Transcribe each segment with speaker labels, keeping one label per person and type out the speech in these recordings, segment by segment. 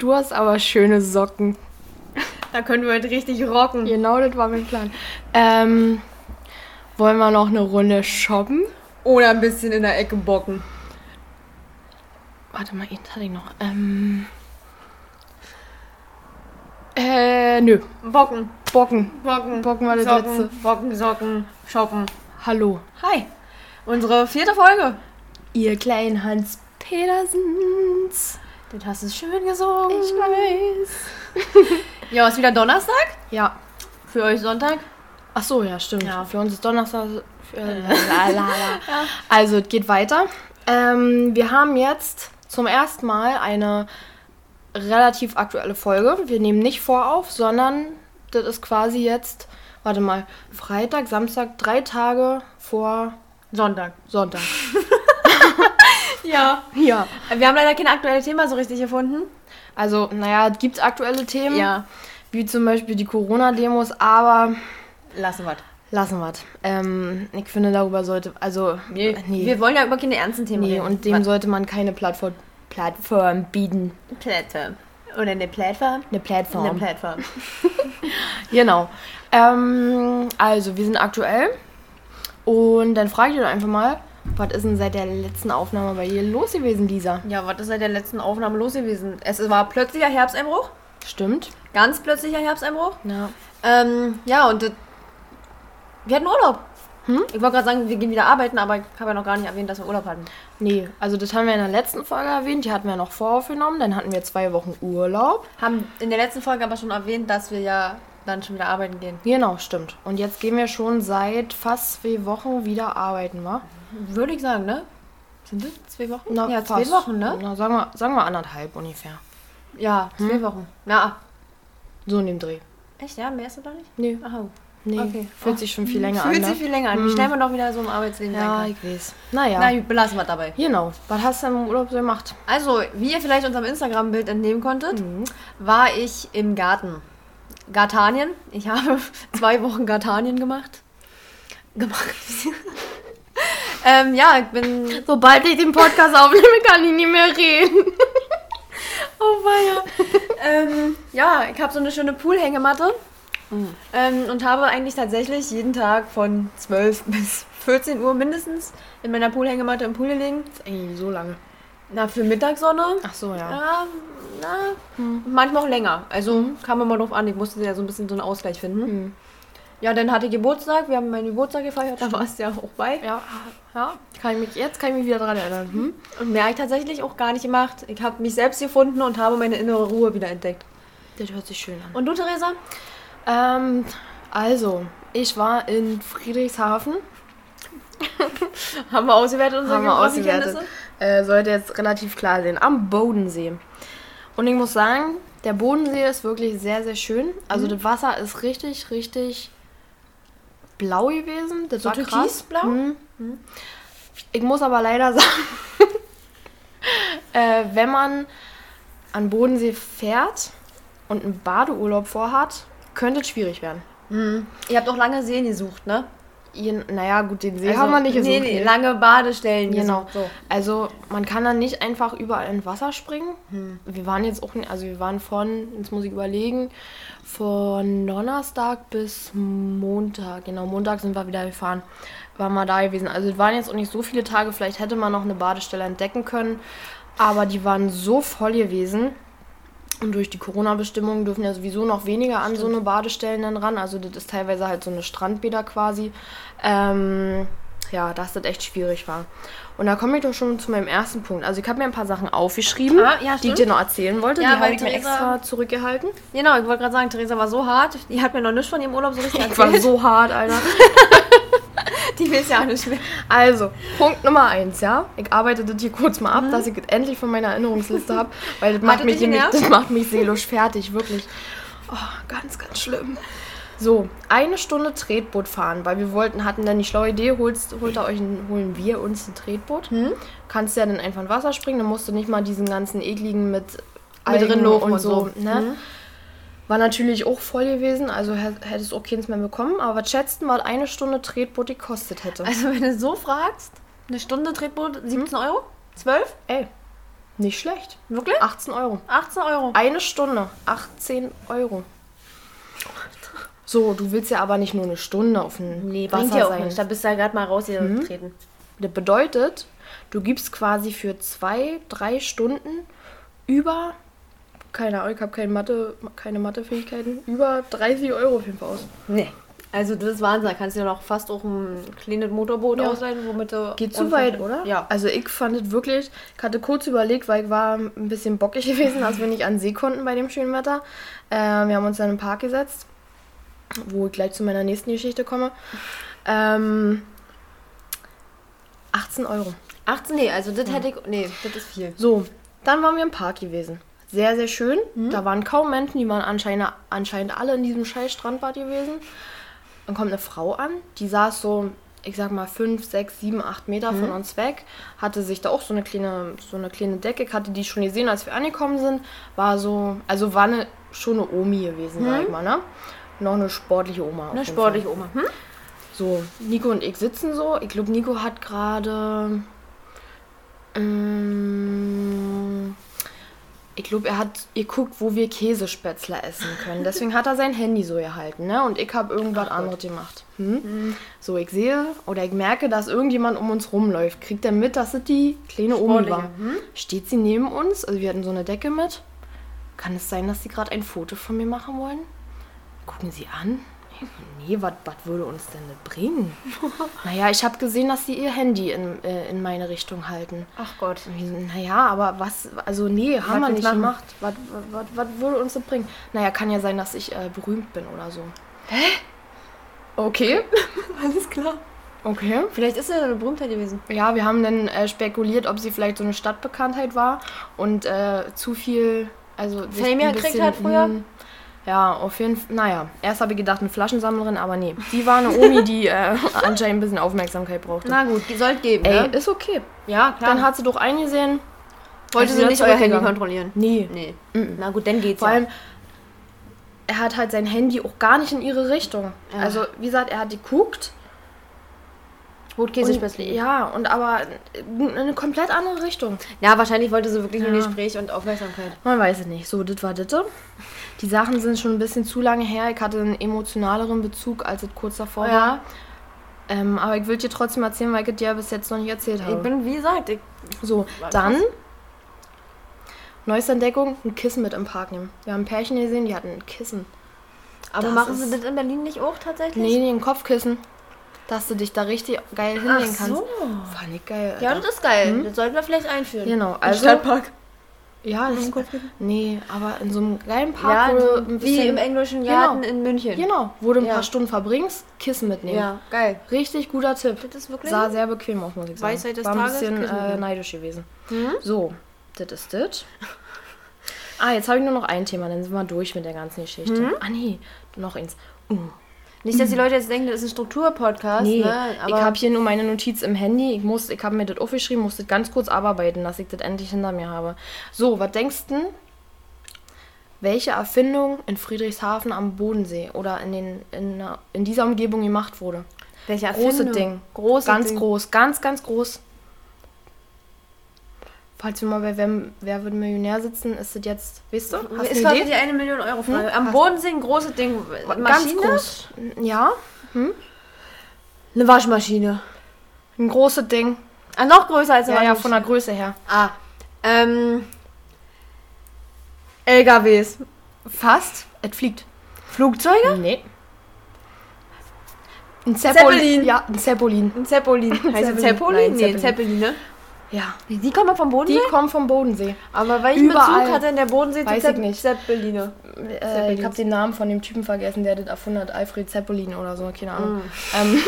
Speaker 1: Du hast aber schöne Socken.
Speaker 2: Da können wir heute richtig rocken.
Speaker 1: Genau, das war mein Plan. Ähm, wollen wir noch eine Runde shoppen?
Speaker 2: Oder ein bisschen in der Ecke bocken.
Speaker 1: Warte mal, eins hatte ich noch. Ähm, äh, nö.
Speaker 2: Bocken.
Speaker 1: Bocken.
Speaker 2: Bocken.
Speaker 1: Bocken war das
Speaker 2: Socken.
Speaker 1: letzte.
Speaker 2: Bocken, Socken, shoppen.
Speaker 1: Hallo.
Speaker 2: Hi. Unsere vierte Folge.
Speaker 1: Ihr kleinen Hans Petersens.
Speaker 2: Das hast du schön gesungen.
Speaker 1: Ich weiß.
Speaker 2: Ja, ist wieder Donnerstag.
Speaker 1: Ja.
Speaker 2: Für euch Sonntag.
Speaker 1: Ach so, ja, stimmt.
Speaker 2: Ja.
Speaker 1: Für uns ist Donnerstag. Für, la, la. Also, es geht weiter. Ähm, wir haben jetzt zum ersten Mal eine relativ aktuelle Folge. Wir nehmen nicht vorauf, sondern das ist quasi jetzt, warte mal, Freitag, Samstag, drei Tage vor
Speaker 2: Sonntag.
Speaker 1: Sonntag.
Speaker 2: Ja.
Speaker 1: Ja.
Speaker 2: Wir haben leider kein aktuelles Thema so richtig gefunden.
Speaker 1: Also, naja, es gibt aktuelle Themen,
Speaker 2: Ja.
Speaker 1: wie zum Beispiel die Corona-Demos, aber
Speaker 2: Lassen wir.
Speaker 1: lassen wir ähm, Ich finde, darüber sollte, also,
Speaker 2: Nee.
Speaker 1: nee.
Speaker 2: Wir wollen ja über keine ernsten Themen
Speaker 1: Nee,
Speaker 2: reden.
Speaker 1: und dem sollte man keine Plattform, Plattform bieten.
Speaker 2: Plattform. Oder eine Plattform.
Speaker 1: Eine Plattform.
Speaker 2: Eine Plattform.
Speaker 1: genau. Ähm, also, wir sind aktuell. Und dann frage ich dich einfach mal, was ist denn seit der letzten Aufnahme bei dir los gewesen, Lisa?
Speaker 2: Ja, was ist seit der letzten Aufnahme los gewesen? Es war plötzlicher Herbsteinbruch.
Speaker 1: Stimmt?
Speaker 2: Ganz plötzlicher Herbsteinbruch.
Speaker 1: Ja.
Speaker 2: Ähm, ja, und das, wir hatten Urlaub.
Speaker 1: Hm?
Speaker 2: Ich wollte gerade sagen, wir gehen wieder arbeiten, aber ich habe ja noch gar nicht erwähnt, dass wir Urlaub hatten.
Speaker 1: Nee, also das haben wir in der letzten Folge erwähnt. Die hatten wir noch voraufgenommen. Dann hatten wir zwei Wochen Urlaub.
Speaker 2: Haben in der letzten Folge aber schon erwähnt, dass wir ja dann schon wieder arbeiten gehen.
Speaker 1: Genau, stimmt. Und jetzt gehen wir schon seit fast zwei Wochen wieder arbeiten, wa?
Speaker 2: Würde ich sagen, ne? Sind das zwei Wochen?
Speaker 1: Na,
Speaker 2: ja, zwei
Speaker 1: fast.
Speaker 2: Wochen, ne?
Speaker 1: Na, sagen wir, sagen wir anderthalb ungefähr.
Speaker 2: Ja, zwei Wochen. Na,
Speaker 1: So in dem Dreh.
Speaker 2: echt, ja? Mehr ist das doch nicht?
Speaker 1: Nee,
Speaker 2: Aha.
Speaker 1: nee.
Speaker 2: Okay.
Speaker 1: Fühlt sich schon viel länger an.
Speaker 2: Fühlt
Speaker 1: ne?
Speaker 2: sich viel länger an. Wie schnell man doch wieder so im Arbeitsleben
Speaker 1: Ja,
Speaker 2: sein kann.
Speaker 1: ich weiß. Naja.
Speaker 2: Na gut, belassen wir dabei.
Speaker 1: Genau. Was hast du im Urlaub so gemacht?
Speaker 2: Also, wie ihr vielleicht unserem Instagram-Bild entnehmen konntet,
Speaker 1: Mhm.
Speaker 2: war ich im Garten. Gartanien. Ich habe zwei Wochen Gartanien gemacht. Gemacht. ähm, ja, ich bin.
Speaker 1: Sobald ich den Podcast aufnehme, kann ich nicht mehr reden.
Speaker 2: Oh weia. ähm, ja, ich habe so eine schöne Poolhängematte.
Speaker 1: Mhm.
Speaker 2: Ähm, und habe eigentlich tatsächlich jeden Tag von 12 bis 14 Uhr mindestens in meiner Poolhängematte im Pool gelegen.
Speaker 1: Das ist eigentlich so lange.
Speaker 2: Na, für Mittagssonne.
Speaker 1: Ach so, ja.
Speaker 2: Ja, na, manchmal auch länger. Also kam immer drauf an. Ich musste ja so ein bisschen so einen Ausgleich finden.
Speaker 1: Mhm.
Speaker 2: Ja, dann hatte ich Geburtstag. Wir haben meinen Geburtstag gefeiert. Da warst du ja auch bei.
Speaker 1: Ja, ja. Kann ich mich, jetzt kann ich mich wieder dran erinnern. Hm?
Speaker 2: Und mehr habe ich tatsächlich auch gar nicht gemacht. Ich habe mich selbst gefunden und habe meine innere Ruhe wieder entdeckt.
Speaker 1: Das hört sich schön an.
Speaker 2: Und du, Theresa?
Speaker 1: Ähm, also, ich war in Friedrichshafen.
Speaker 2: Haben wir ausgewertet unsere
Speaker 1: Haben wir ausgewertet. Äh, sollte jetzt relativ klar sehen. Am Bodensee. Und ich muss sagen, der Bodensee ist wirklich sehr, sehr schön. Also das Wasser ist richtig, richtig blau gewesen. Das
Speaker 2: So
Speaker 1: war krass.
Speaker 2: türkisblau?
Speaker 1: Mhm. Ich muss aber leider sagen, äh, wenn man an Bodensee fährt und einen Badeurlaub vorhat, könnte es schwierig werden.
Speaker 2: Mhm. Ihr habt auch lange Seen gesucht, ne?
Speaker 1: Naja, gut, den See
Speaker 2: Also,
Speaker 1: haben wir nicht gesucht.
Speaker 2: Nee, nee,
Speaker 1: nee.
Speaker 2: lange Badestellen
Speaker 1: Genau.
Speaker 2: So.
Speaker 1: Also man kann dann nicht einfach überall ins Wasser springen.
Speaker 2: Hm.
Speaker 1: Wir waren jetzt auch, nicht- also wir waren von, jetzt muss ich überlegen, von Donnerstag bis Montag, genau, Montag sind wir wieder gefahren, waren wir da gewesen. Also es waren jetzt auch nicht so viele Tage, vielleicht hätte man noch eine Badestelle entdecken können, aber die waren so voll gewesen. Und durch die Corona-Bestimmungen dürfen ja sowieso noch weniger an so eine Badestellen dann ran. Also das ist teilweise halt so eine Strandbäder quasi. Ähm, ja, dass das echt schwierig war. Und da komme ich doch schon zu meinem ersten Punkt. Also ich habe mir ein paar Sachen aufgeschrieben,
Speaker 2: Ah, ja,
Speaker 1: die ich
Speaker 2: stimmt.
Speaker 1: dir noch erzählen wollte.
Speaker 2: Ja,
Speaker 1: die habe ich mir extra zurückgehalten.
Speaker 2: Genau, ich wollte gerade sagen, Theresa war so hart. Die hat mir noch nichts von ihrem Urlaub so richtig
Speaker 1: Ich war
Speaker 2: erzählt.
Speaker 1: so hart, Alter.
Speaker 2: Die weiß ja auch nicht mehr.
Speaker 1: Also, Punkt Nummer eins, ja. Ich arbeite das hier kurz mal ab,
Speaker 2: Mhm.
Speaker 1: dass ich das endlich von meiner Erinnerungsliste habe, weil das macht, mich nämlich, das macht mich seelisch fertig, wirklich. Oh, ganz, ganz schlimm. So, eine Stunde Tretboot fahren, weil wir wollten, hatten dann die schlaue Idee, holst, holt ihr euch ein, holen wir uns ein Tretboot.
Speaker 2: Mhm.
Speaker 1: Kannst ja dann einfach in Wasser springen, dann musst du nicht mal diesen ganzen ekligen mit
Speaker 2: Mit
Speaker 1: Algen und
Speaker 2: und
Speaker 1: so.
Speaker 2: so.
Speaker 1: Ne?
Speaker 2: Mhm.
Speaker 1: War natürlich auch voll gewesen, also hä- hättest auch keins mehr bekommen. Aber was schätzten, was eine Stunde Tretboot gekostet hätte?
Speaker 2: Also, wenn du so fragst, eine Stunde Tretboot 17 Euro? 12?
Speaker 1: Ey, Nicht schlecht.
Speaker 2: Wirklich?
Speaker 1: 18 Euro.
Speaker 2: 18 Euro.
Speaker 1: Eine Stunde, 18 Euro. So, du willst ja aber nicht nur eine Stunde auf dem
Speaker 2: Nee,
Speaker 1: Wasser
Speaker 2: ja auch
Speaker 1: sein.
Speaker 2: nicht. Da bist du ja gerade mal rausgetreten.
Speaker 1: Das bedeutet, du gibst quasi für zwei, drei Stunden über, keine Ahnung, ich habe keine Mathe, keine Mathefähigkeiten, über 30 Euro auf jeden Fall aus.
Speaker 2: Nee. Also das ist Wahnsinn. Da kannst du ja noch fast auch ein kleines Motorboot
Speaker 1: Ja.
Speaker 2: ausleihen, womit du...
Speaker 1: Geht zu weit, oder?
Speaker 2: Ja.
Speaker 1: Also ich fand es wirklich, ich hatte kurz überlegt, weil ich war ein bisschen bockig gewesen, als wir nicht an See konnten bei dem schönen Wetter. Äh, wir haben uns dann den Park gesetzt, wo ich gleich zu meiner nächsten Geschichte komme. Ähm, 18 Euro.
Speaker 2: 18, nee, also das hätte ich... Nee, das ist viel.
Speaker 1: So, dann waren wir im Park gewesen. Sehr, sehr schön. Da waren kaum Menschen, die waren anscheinend, anscheinend alle in diesem scheiß Strandbad gewesen. Dann kommt eine Frau an, die saß so, ich sag mal, 5, 6, 7, 8 Meter von uns weg, hatte sich da auch so eine kleine, so eine kleine Decke, ich hatte die schon gesehen, als wir angekommen sind, war so, also war eine, schon eine Omi gewesen, sag ich mal, ne? Noch eine sportliche Oma.
Speaker 2: Eine sportliche Oma. Hm?
Speaker 1: so, Nico und ich sitzen so. Ich glaube, Nico hat gerade. Ähm, ich glaube, er hat geguckt, wo wir Käsespätzle essen können. Deswegen hat er sein Handy so gehalten, ne? Und ich habe irgendwas anderes gemacht. Hm? So, ich sehe oder ich merke, dass irgendjemand um uns rumläuft. Kriegt er mit, dass es die kleine Omi war. Steht sie neben uns? Also, wir hatten so eine Decke mit. Kann es sein, dass sie gerade ein Foto von mir machen wollen? Gucken sie an. Nee, was würde uns denn das bringen? naja, ich habe gesehen, dass sie ihr Handy in, äh, in meine Richtung halten.
Speaker 2: Ach Gott.
Speaker 1: Naja, aber was, also nee, haben wir nicht gemacht. Was, würde uns das bringen? Naja, kann ja sein, dass ich äh, berühmt bin oder so. Hä? Okay.
Speaker 2: Alles klar.
Speaker 1: Okay.
Speaker 2: Vielleicht ist er eine Berühmtheit gewesen.
Speaker 1: Ja, wir haben dann äh, spekuliert, ob sie vielleicht so eine Stadtbekanntheit war und äh, zu viel, also
Speaker 2: Fame gekriegt hat früher?
Speaker 1: Ja, auf jeden Fall. Naja, erst habe ich gedacht, eine Flaschensammlerin, aber nee. Die war eine Omi, die äh, anscheinend ein bisschen Aufmerksamkeit brauchte.
Speaker 2: Na gut, die sollte geben,
Speaker 1: Ey,
Speaker 2: ne?
Speaker 1: ist okay.
Speaker 2: Ja, klar.
Speaker 1: Dann hat sie doch eingesehen.
Speaker 2: Wollte sie nicht euer Handy kontrollieren?
Speaker 1: Nee.
Speaker 2: Nee. Na gut, dann geht's
Speaker 1: Vor
Speaker 2: ja.
Speaker 1: allem, er hat halt sein Handy auch gar nicht in ihre Richtung.
Speaker 2: Ja.
Speaker 1: Also, wie gesagt, er hat geguckt. Und,
Speaker 2: Rotkäsespätzle. Ja.
Speaker 1: ja, und aber in eine komplett andere Richtung.
Speaker 2: ja, wahrscheinlich wollte sie wirklich nur
Speaker 1: Ja.
Speaker 2: Gespräch und Aufmerksamkeit.
Speaker 1: Man weiß es nicht. So, das war das. Die Sachen sind schon ein bisschen zu lange her. Ich hatte einen emotionaleren Bezug, als es kurz davor war.
Speaker 2: Ja,
Speaker 1: Ähm, aber ich will dir trotzdem erzählen, weil ich dir bis jetzt noch nicht erzählt habe.
Speaker 2: ich bin, wie gesagt, ich,
Speaker 1: so,
Speaker 2: War
Speaker 1: dann. Neueste Entdeckung, ein Kissen mit im Park nehmen. Wir haben ein Pärchen gesehen, die hatten ein Kissen.
Speaker 2: aber
Speaker 1: Das
Speaker 2: machen sie das in Berlin nicht auch tatsächlich?
Speaker 1: Nee, nee, ein Kopfkissen. Dass du dich da richtig geil hinlegen
Speaker 2: Ach
Speaker 1: kannst.
Speaker 2: so.
Speaker 1: Fand ich geil.
Speaker 2: Ja,
Speaker 1: Alter.
Speaker 2: das ist geil. Das sollten wir vielleicht einführen.
Speaker 1: Genau,
Speaker 2: Im
Speaker 1: also.
Speaker 2: Stadtpark.
Speaker 1: Ja, das Nee, aber in so einem geilen
Speaker 2: Ja,
Speaker 1: Park, wo du ein
Speaker 2: wie im englischen
Speaker 1: Genau.
Speaker 2: Garten in München.
Speaker 1: Genau, wo du ein
Speaker 2: Ja.
Speaker 1: paar Stunden verbringst, Kissen mitnehmen.
Speaker 2: Ja, geil.
Speaker 1: Richtig guter Tipp.
Speaker 2: Das ist wirklich...
Speaker 1: Sah sehr bequem aus, muss ich sagen.
Speaker 2: Weisheit des
Speaker 1: War ein
Speaker 2: Tages,
Speaker 1: bisschen äh, neidisch gewesen.
Speaker 2: Mhm.
Speaker 1: So, das ist das. Ah, jetzt habe ich nur noch ein Thema, dann sind wir durch mit der ganzen Geschichte.
Speaker 2: Mhm.
Speaker 1: Ah, nee, noch eins. Uh.
Speaker 2: Nicht, dass die Leute jetzt denken, das ist ein Strukturpodcast,
Speaker 1: Nee,
Speaker 2: ne?
Speaker 1: ich habe hier nur meine Notiz im Handy. Ich, muss- ich habe mir das aufgeschrieben, musste ganz kurz abarbeiten, dass ich das endlich hinter mir habe. So, was denkst du? Welche Erfindung in Friedrichshafen am Bodensee oder in, den, in, in dieser Umgebung gemacht wurde?
Speaker 2: Welche
Speaker 1: Große
Speaker 2: Erfindung?
Speaker 1: Ding.
Speaker 2: Große
Speaker 1: ganz
Speaker 2: Ding.
Speaker 1: groß, ganz, ganz groß. Falls wir mal bei Wer, Wer wird Millionär sitzen, ist das jetzt, weißt du? Hast du
Speaker 2: war die eine Million Euro Frage.
Speaker 1: Hm?
Speaker 2: Am Bodensee ein großes Ding.
Speaker 1: Ganz
Speaker 2: Maschine?
Speaker 1: groß. Ja,
Speaker 2: Eine Waschmaschine.
Speaker 1: ein großes Ding.
Speaker 2: Ah, noch größer als eine
Speaker 1: Ja, ja,
Speaker 2: Waschmaschine.
Speaker 1: von der Größe her.
Speaker 2: Ah, ähm. LKWs.
Speaker 1: Fast. Es fliegt.
Speaker 2: Flugzeuge?
Speaker 1: Nee. Ein
Speaker 2: Zeppelin.
Speaker 1: Ja, ein Zeppelin.
Speaker 2: Ein Zeppelin. Heißt
Speaker 1: Zeppelin.
Speaker 2: Zeppelin?
Speaker 1: Nein,
Speaker 2: Nee,
Speaker 1: Zeppelin.
Speaker 2: Zeppelin, ne?
Speaker 1: Ja.
Speaker 2: Die kommen vom Bodensee?
Speaker 1: Die kommen vom Bodensee.
Speaker 2: Aber welchen
Speaker 1: Überall.
Speaker 2: Bezug hat denn der Bodensee
Speaker 1: Weiß
Speaker 2: zu
Speaker 1: ich
Speaker 2: Zepp
Speaker 1: nicht.
Speaker 2: Zeppeline?
Speaker 1: Äh, ich habe den Namen von dem Typen vergessen, der das erfunden hat. Alfred Zeppelin oder so, keine Ahnung.
Speaker 2: Mm.
Speaker 1: Ähm,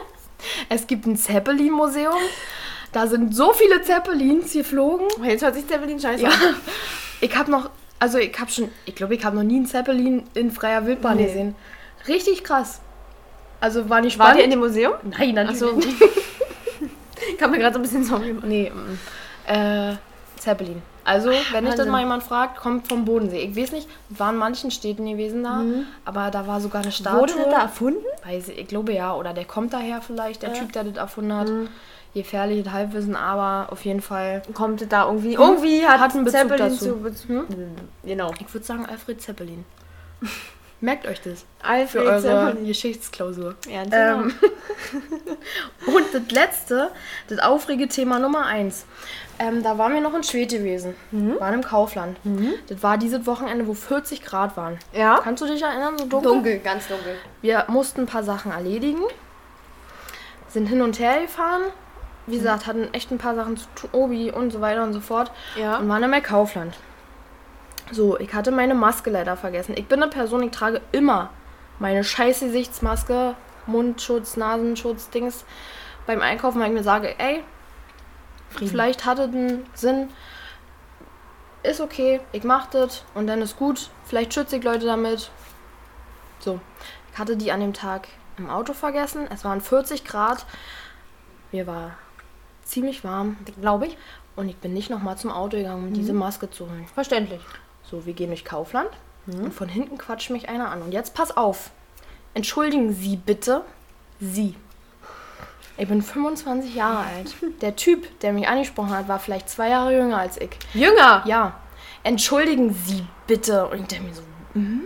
Speaker 1: es gibt ein Zeppelin-Museum. Da sind so viele Zeppelins geflogen.
Speaker 2: Oh, Jetzt hört sich Zeppelin scheiße
Speaker 1: Ja.
Speaker 2: an.
Speaker 1: Ich habe noch, also ich habe schon, ich glaube, ich habe noch nie einen Zeppelin in freier Wildbahn
Speaker 2: Nee.
Speaker 1: gesehen. Richtig krass. Also war nicht spannend.
Speaker 2: ihr in dem Museum?
Speaker 1: Nein, natürlich nicht.
Speaker 2: Ich kann mir gerade so ein bisschen Sorgen machen.
Speaker 1: Nee, mm. äh, Zeppelin. Also, wenn dich das mal jemand fragt, kommt vom Bodensee. Ich weiß nicht, war in manchen Städten gewesen da, aber da war sogar eine Statue.
Speaker 2: Wurde das da erfunden?
Speaker 1: Weiß ich, ich glaube ja, oder der kommt daher vielleicht, der
Speaker 2: Ja.
Speaker 1: Typ, der das erfunden hat.
Speaker 2: Mhm.
Speaker 1: gefährliches Halbwissen, aber auf jeden Fall.
Speaker 2: Kommt da irgendwie. Irgendwie hat,
Speaker 1: Hat einen Bezug
Speaker 2: Zeppelin
Speaker 1: dazu.
Speaker 2: zu.
Speaker 1: Hm?
Speaker 2: Genau.
Speaker 1: Ich würde sagen Alfred Zeppelin. Merkt euch das für
Speaker 2: Alfred
Speaker 1: eure
Speaker 2: Zeppelin.
Speaker 1: Geschichtsklausur.
Speaker 2: Ja,
Speaker 1: Ähm, und das letzte, das aufregende Thema Nummer eins. Ähm, da waren wir noch in Schwed gewesen. Waren im Kaufland. Das war dieses Wochenende, wo 40 Grad waren.
Speaker 2: ja.
Speaker 1: Kannst du dich erinnern, so dunkel?
Speaker 2: Dunkel, ganz dunkel.
Speaker 1: Wir mussten ein paar Sachen erledigen, sind hin und her gefahren. Wie gesagt, hatten echt ein paar Sachen zu tun, Obi und so weiter und so fort.
Speaker 2: Ja.
Speaker 1: Und waren bei Kaufland. So, ich hatte meine Maske leider vergessen. Ich bin eine Person, ich trage immer meine scheiß Gesichtsmaske, Mundschutz, Nasenschutz, Dings beim Einkaufen, weil ich mir sage, ey, vielleicht hat es einen Sinn. Ist okay, ich mach das und dann ist gut. Vielleicht schütze ich Leute damit. So, ich hatte die an dem Tag im Auto vergessen. Es waren 40 Grad. Mir war ziemlich warm
Speaker 2: Glaube ich.
Speaker 1: und ich bin nicht nochmal zum Auto gegangen, um diese Maske zu holen.
Speaker 2: Verständlich.
Speaker 1: So, wir gehen durch Kaufland und von hinten quatscht mich einer an. Und jetzt pass auf. Entschuldigen Sie bitte. Sie. Ich bin 25 Jahre alt. Der Typ, der mich angesprochen hat, war vielleicht zwei Jahre jünger als ich.
Speaker 2: Jünger.
Speaker 1: Ja. Entschuldigen Sie bitte. Und ich denke mir so, mhm.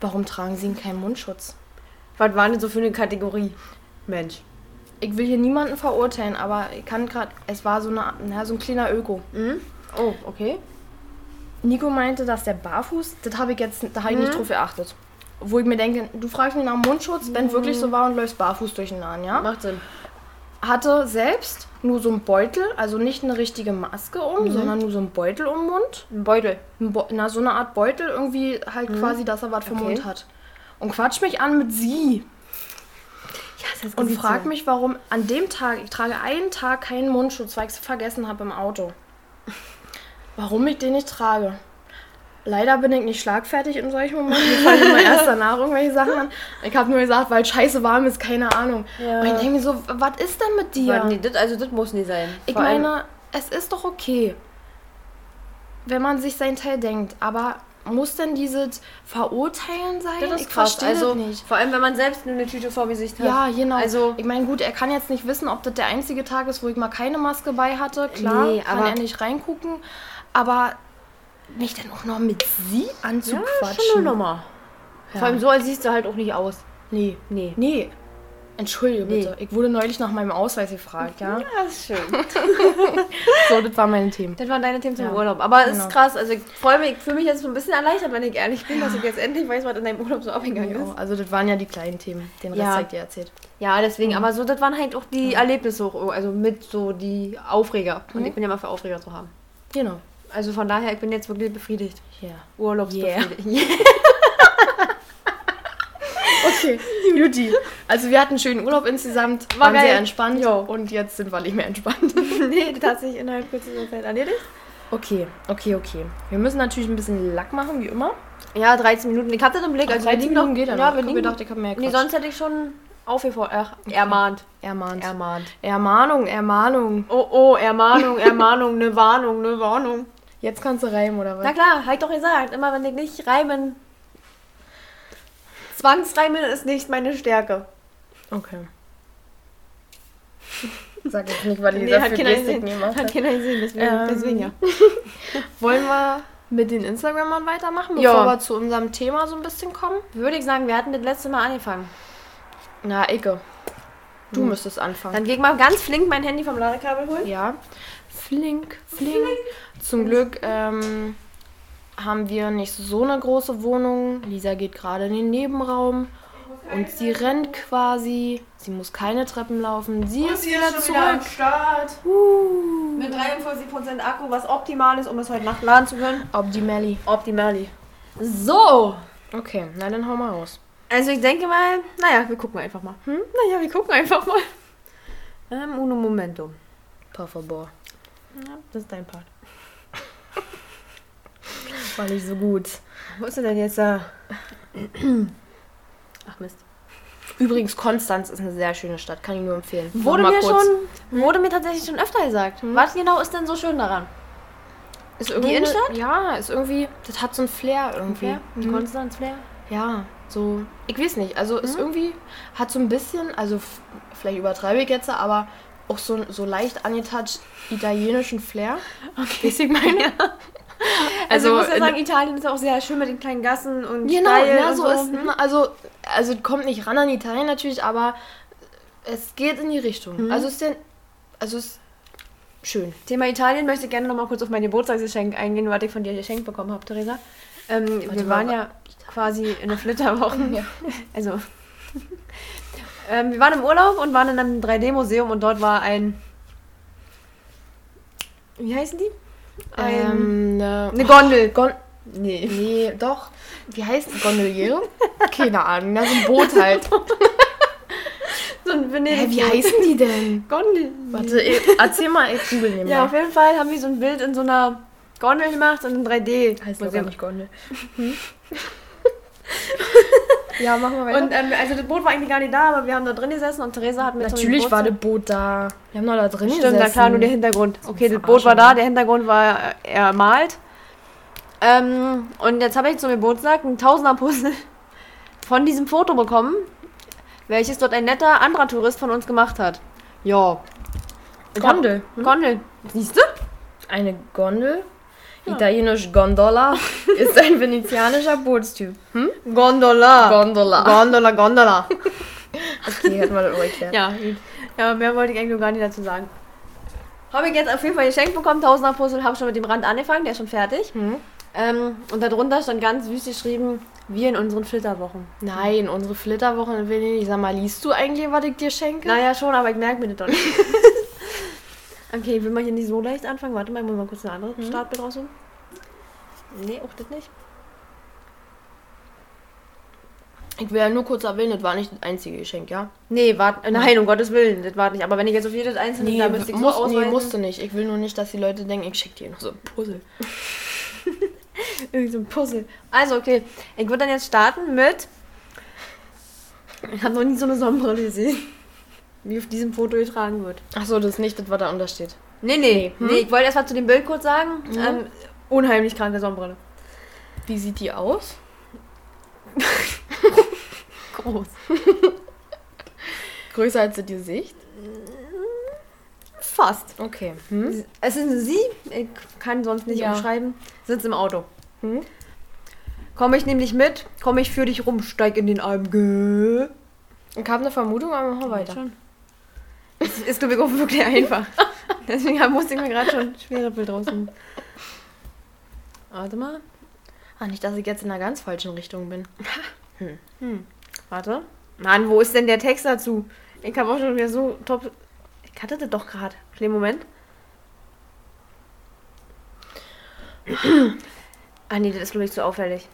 Speaker 1: Warum tragen Sie keinen Mundschutz?
Speaker 2: Was war denn so für eine Kategorie? Mensch.
Speaker 1: Ich will hier niemanden verurteilen, aber ich kann gerade, es war so, eine, na, so ein kleiner Öko.
Speaker 2: Mhm. Oh, okay.
Speaker 1: Nico meinte, dass der barfuß, das habe ich jetzt, da habe ich nicht drauf geachtet. Wo ich mir denke, du fragst mich nach dem Mundschutz, wenn es wirklich so war und läufst barfuß durch den Laden, ja?
Speaker 2: Macht Sinn.
Speaker 1: Hatte selbst nur so einen Beutel, also nicht eine richtige Maske um, sondern nur so einen Beutel um den Mund.
Speaker 2: Ein Beutel.
Speaker 1: Ein Bo na, so eine Art Beutel, irgendwie halt quasi, dass er was vom
Speaker 2: Okay.
Speaker 1: Mund hat. Und quatscht mich an mit sie.
Speaker 2: Ja, das
Speaker 1: Und fragt mich, warum an dem Tag, ich trage einen Tag keinen Mundschutz, weil ich es vergessen habe im Auto. Warum ich den nicht trage. Leider bin ich nicht schlagfertig in solchen Momenten. Mir fallen immer erst danach irgendwelche Sachen an. Ich habe nur gesagt, weil scheiße warm ist, keine Ahnung.
Speaker 2: Ja.
Speaker 1: Und ich denke mir so, was ist denn mit dir?
Speaker 2: Nee, das, also das muss nie sein.
Speaker 1: Ich
Speaker 2: Vor
Speaker 1: meine, es ist doch okay, wenn man sich sein Teil denkt. Aber muss denn dieses Verurteilen sein?
Speaker 2: das ist
Speaker 1: ich
Speaker 2: krass.
Speaker 1: verstehe
Speaker 2: Also,
Speaker 1: nicht.
Speaker 2: vor allem, wenn man selbst nur eine Tüte vor Gesicht hat.
Speaker 1: Ja, genau.
Speaker 2: Also,
Speaker 1: ich meine, gut, er kann jetzt nicht wissen, ob das der einzige Tag ist, wo ich mal keine Maske bei hatte. Klar,
Speaker 2: Nee,
Speaker 1: kann er nicht reingucken. Aber mich dann auch noch mit sie
Speaker 2: ja,
Speaker 1: anzuquatschen.
Speaker 2: schon eine Nummer.
Speaker 1: Ja.
Speaker 2: Vor allem so, als siehst du halt auch nicht aus.
Speaker 1: Nee,
Speaker 2: Nee.
Speaker 1: nee. Entschuldige
Speaker 2: Nee.
Speaker 1: bitte. Ich wurde neulich nach meinem Ausweis gefragt, ja.
Speaker 2: Ja, das ist schön.
Speaker 1: So, das waren meine Themen.
Speaker 2: Das waren deine Themen zum
Speaker 1: Ja.
Speaker 2: Urlaub. Aber es
Speaker 1: Genau.
Speaker 2: ist krass. Also ich freue mich, ich fühle mich jetzt so ein bisschen erleichtert, wenn ich ehrlich bin, dass ich jetzt endlich weiß, was in deinem Urlaub so abgegangen
Speaker 1: Ja,
Speaker 2: ist.
Speaker 1: also das waren ja die kleinen Themen. Den Rest
Speaker 2: Ja.
Speaker 1: ich dir erzählt.
Speaker 2: Ja, deswegen, aber so, das waren halt auch die Erlebnisse, also mit so die Aufreger. Und ich bin ja mal für Aufreger zu haben.
Speaker 1: Genau.
Speaker 2: Also von daher, ich bin jetzt wirklich befriedigt.
Speaker 1: Ja.
Speaker 2: Urlaubsbefriedigt.
Speaker 1: Okay, Juti. Also wir hatten einen schönen Urlaub insgesamt,
Speaker 2: War
Speaker 1: waren
Speaker 2: geil.
Speaker 1: sehr entspannt
Speaker 2: Jo.
Speaker 1: und jetzt sind wir nicht mehr entspannt.
Speaker 2: nee, das hat sich innerhalb kürzester Zeit erledigt.
Speaker 1: Okay, okay, okay. Wir müssen natürlich ein bisschen Lack machen, wie immer.
Speaker 2: Ja, 13 Minuten. Ich hatte den Blick. Also wir
Speaker 1: 13
Speaker 2: liegen noch-
Speaker 1: Minuten geht ja noch.
Speaker 2: Ja,
Speaker 1: Ich
Speaker 2: wir
Speaker 1: hab
Speaker 2: liegen,
Speaker 1: gedacht, ich hab mehr
Speaker 2: Nee, sonst hätte ich schon aufgefordert. Ach, ermahnt.
Speaker 1: Ermahnt.
Speaker 2: Ermahnt.
Speaker 1: Ermahnung, Ermahnung.
Speaker 2: Oh, oh, Ermahnung, Ermahnung, eine Warnung, eine Warnung.
Speaker 1: Jetzt kannst du reimen, oder was?
Speaker 2: Na klar, halt doch gesagt, immer wenn ich nicht reimen. Zwangsreimen ist nicht meine Stärke.
Speaker 1: Okay. Sag jetzt nicht, weil ich
Speaker 2: Nee,
Speaker 1: nee,
Speaker 2: hat
Speaker 1: dafür
Speaker 2: keiner
Speaker 1: Gestik
Speaker 2: Sinn.
Speaker 1: gemacht
Speaker 2: Hat
Speaker 1: habe.
Speaker 2: keiner Sinn, deswegen,
Speaker 1: Ähm,
Speaker 2: deswegen ja.
Speaker 1: Wollen wir mit den Instagrammern weitermachen, bevor
Speaker 2: Ja.
Speaker 1: wir zu unserem Thema so ein bisschen kommen?
Speaker 2: Würde ich sagen, wir hatten das letzte Mal angefangen.
Speaker 1: Na, Icke. Du müsstest anfangen.
Speaker 2: Dann ich mal ganz flink mein Handy vom Ladekabel holen.
Speaker 1: Ja. Flink, flink. Zum Glück ähm, haben wir nicht so eine große Wohnung. Lisa geht gerade in den Nebenraum und sie rennt quasi. Sie muss keine Treppen laufen. Sie ist wieder zurück.
Speaker 2: Start.
Speaker 1: Uh.
Speaker 2: Mit 43% Akku, was optimal ist, um es heute Nacht laden zu können.
Speaker 1: Optimally.
Speaker 2: Optimali. So.
Speaker 1: Okay, na dann hau mal raus.
Speaker 2: Also ich denke mal, naja, wir gucken einfach mal. Hm? Naja, wir gucken einfach mal. Ähm, uno momento.
Speaker 1: Por favor.
Speaker 2: Ja, das ist dein Part.
Speaker 1: War nicht so gut.
Speaker 2: Wo ist er denn jetzt da? Ach Mist.
Speaker 1: Übrigens, Konstanz ist eine sehr schöne Stadt. Kann ich nur empfehlen.
Speaker 2: Wurde mir
Speaker 1: kurz.
Speaker 2: schon, wurde mir tatsächlich schon öfter gesagt. Was genau ist denn so schön daran?
Speaker 1: Ist irgendwie
Speaker 2: Innenstadt?
Speaker 1: Ja, ist irgendwie. Das hat so ein Flair irgendwie.
Speaker 2: Die
Speaker 1: Mhm.
Speaker 2: Konstanz Flair?
Speaker 1: Ja, so. Ich weiß nicht. Also ist irgendwie. Hat so ein bisschen. Also vielleicht übertreibe ich jetzt, aber auch so, so leicht angetouched italienischen Flair. Okay. Ich meine.
Speaker 2: Also, also ich muss ja sagen, Italien ist auch sehr schön mit den kleinen Gassen und
Speaker 1: genau, ja, so, so ist also also kommt nicht ran an Italien natürlich, aber es geht in die Richtung. Mhm. Also ist denn also ist schön.
Speaker 2: Thema Italien möchte ich gerne noch mal kurz auf mein Geburtstagsgeschenk eingehen, was ich von dir geschenkt bekommen habe, Theresa. Ähm, wir waren ja quasi in der Flitterwoche. ja. Also ähm, wir waren im Urlaub und waren in einem 3D-Museum und dort war ein wie heißen die?
Speaker 1: Ähm,
Speaker 2: ne, eine Gondel.
Speaker 1: Gon nee. Nee, doch. Wie heißt die Gondoliere? Keine Ahnung, na, so ein Boot halt.
Speaker 2: so ein
Speaker 1: Hä, wie heißen die denn?
Speaker 2: Gondel.
Speaker 1: Warte, erzähl mal, ich google
Speaker 2: nehmen. Ja, auf jeden Fall haben wir so ein Bild in so einer Gondel gemacht und in 3D.
Speaker 1: Heißt gar nicht Gondel. Hm? ja, machen wir weiter.
Speaker 2: Und ähm, also das Boot war eigentlich gar nicht da, aber wir haben da drin gesessen und Theresa hat mit
Speaker 1: Natürlich war das Boot da. Wir haben noch da drin
Speaker 2: Stimmt, gesessen. Stimmt, na klar, nur der Hintergrund. Okay, das Boot war da, der Hintergrund war äh, ermalt. Ähm, und jetzt habe ich zum Geburtstag ein Tausender-Puzzle von diesem Foto bekommen, welches dort ein netter anderer Tourist von uns gemacht hat. Ja.
Speaker 1: Gondel.
Speaker 2: Hm? Gondel. Siehst du?
Speaker 1: Eine Gondel Italienisch Gondola ist ein venezianischer Bootstyp.
Speaker 2: Hm? Gondola.
Speaker 1: Gondola.
Speaker 2: Gondola, Gondola.
Speaker 1: okay, hätten wir das auch erklärt.
Speaker 2: Ja, Ja, mehr wollte ich eigentlich nur gar nicht dazu sagen. Habe ich jetzt auf jeden Fall geschenkt bekommen, Tausender Puzzle, habe schon mit dem Rand angefangen, der ist schon fertig. Mhm. Ähm, und darunter stand ganz süß geschrieben, wir in unseren Flitterwochen.
Speaker 1: Nein, unsere Flitterwochen will ich nicht. Sag mal, liest du eigentlich, was ich dir schenke?
Speaker 2: Naja, schon, aber ich merke mir das doch nicht. Okay, will man hier nicht so leicht anfangen? Warte mal, ich muss mal kurz eine andere mhm. Startbild raussuchen. Nee, auch das nicht.
Speaker 1: Ich will ja nur kurz erwähnen, das war nicht das einzige Geschenk, ja?
Speaker 2: Nee, war, nein, um Gottes Willen, das war nicht. Aber wenn ich jetzt auf jedes einzelne
Speaker 1: nee, da müsste ich muss, so ausweisen. Nee, musste nicht. Ich will nur nicht, dass die Leute denken, ich schicke dir noch so ein Puzzle.
Speaker 2: Irgendwie so ein Puzzle. Also, okay. Ich würde dann jetzt starten mit... Ich habe noch nie so eine Sonnenbrille gesehen wie auf diesem Foto getragen wird.
Speaker 1: Achso, das ist nicht das, was da untersteht.
Speaker 2: Nee, nee. Hm? nee ich wollte erst mal zu dem Bild kurz sagen. Mhm. Ähm, unheimlich kranke Sonnenbrille.
Speaker 1: Wie sieht die aus?
Speaker 2: Groß.
Speaker 1: Größer als das Gesicht?
Speaker 2: Fast.
Speaker 1: Okay.
Speaker 2: Hm? Es ist eine Sie, ich kann sonst nicht ja. umschreiben, sitzt im Auto. Hm? Komme ich nämlich mit, komme ich für dich rum, steig in den Arm. Geh.
Speaker 1: Ich habe eine Vermutung, aber machen wir weiter. Schon.
Speaker 2: Es ist, glaube ich, wirklich einfach. Deswegen musste ich mir gerade schon schwere Bild rausnehmen. Warte mal.
Speaker 1: Ah, nicht, dass ich jetzt in einer ganz falschen Richtung bin.
Speaker 2: Hm. Hm. Warte. Mann, wo ist denn der Text dazu? Ich habe auch schon wieder so top. Ich hatte das doch gerade. Kleinen Moment. ah, nee, das ist, glaube ich, zu auffällig.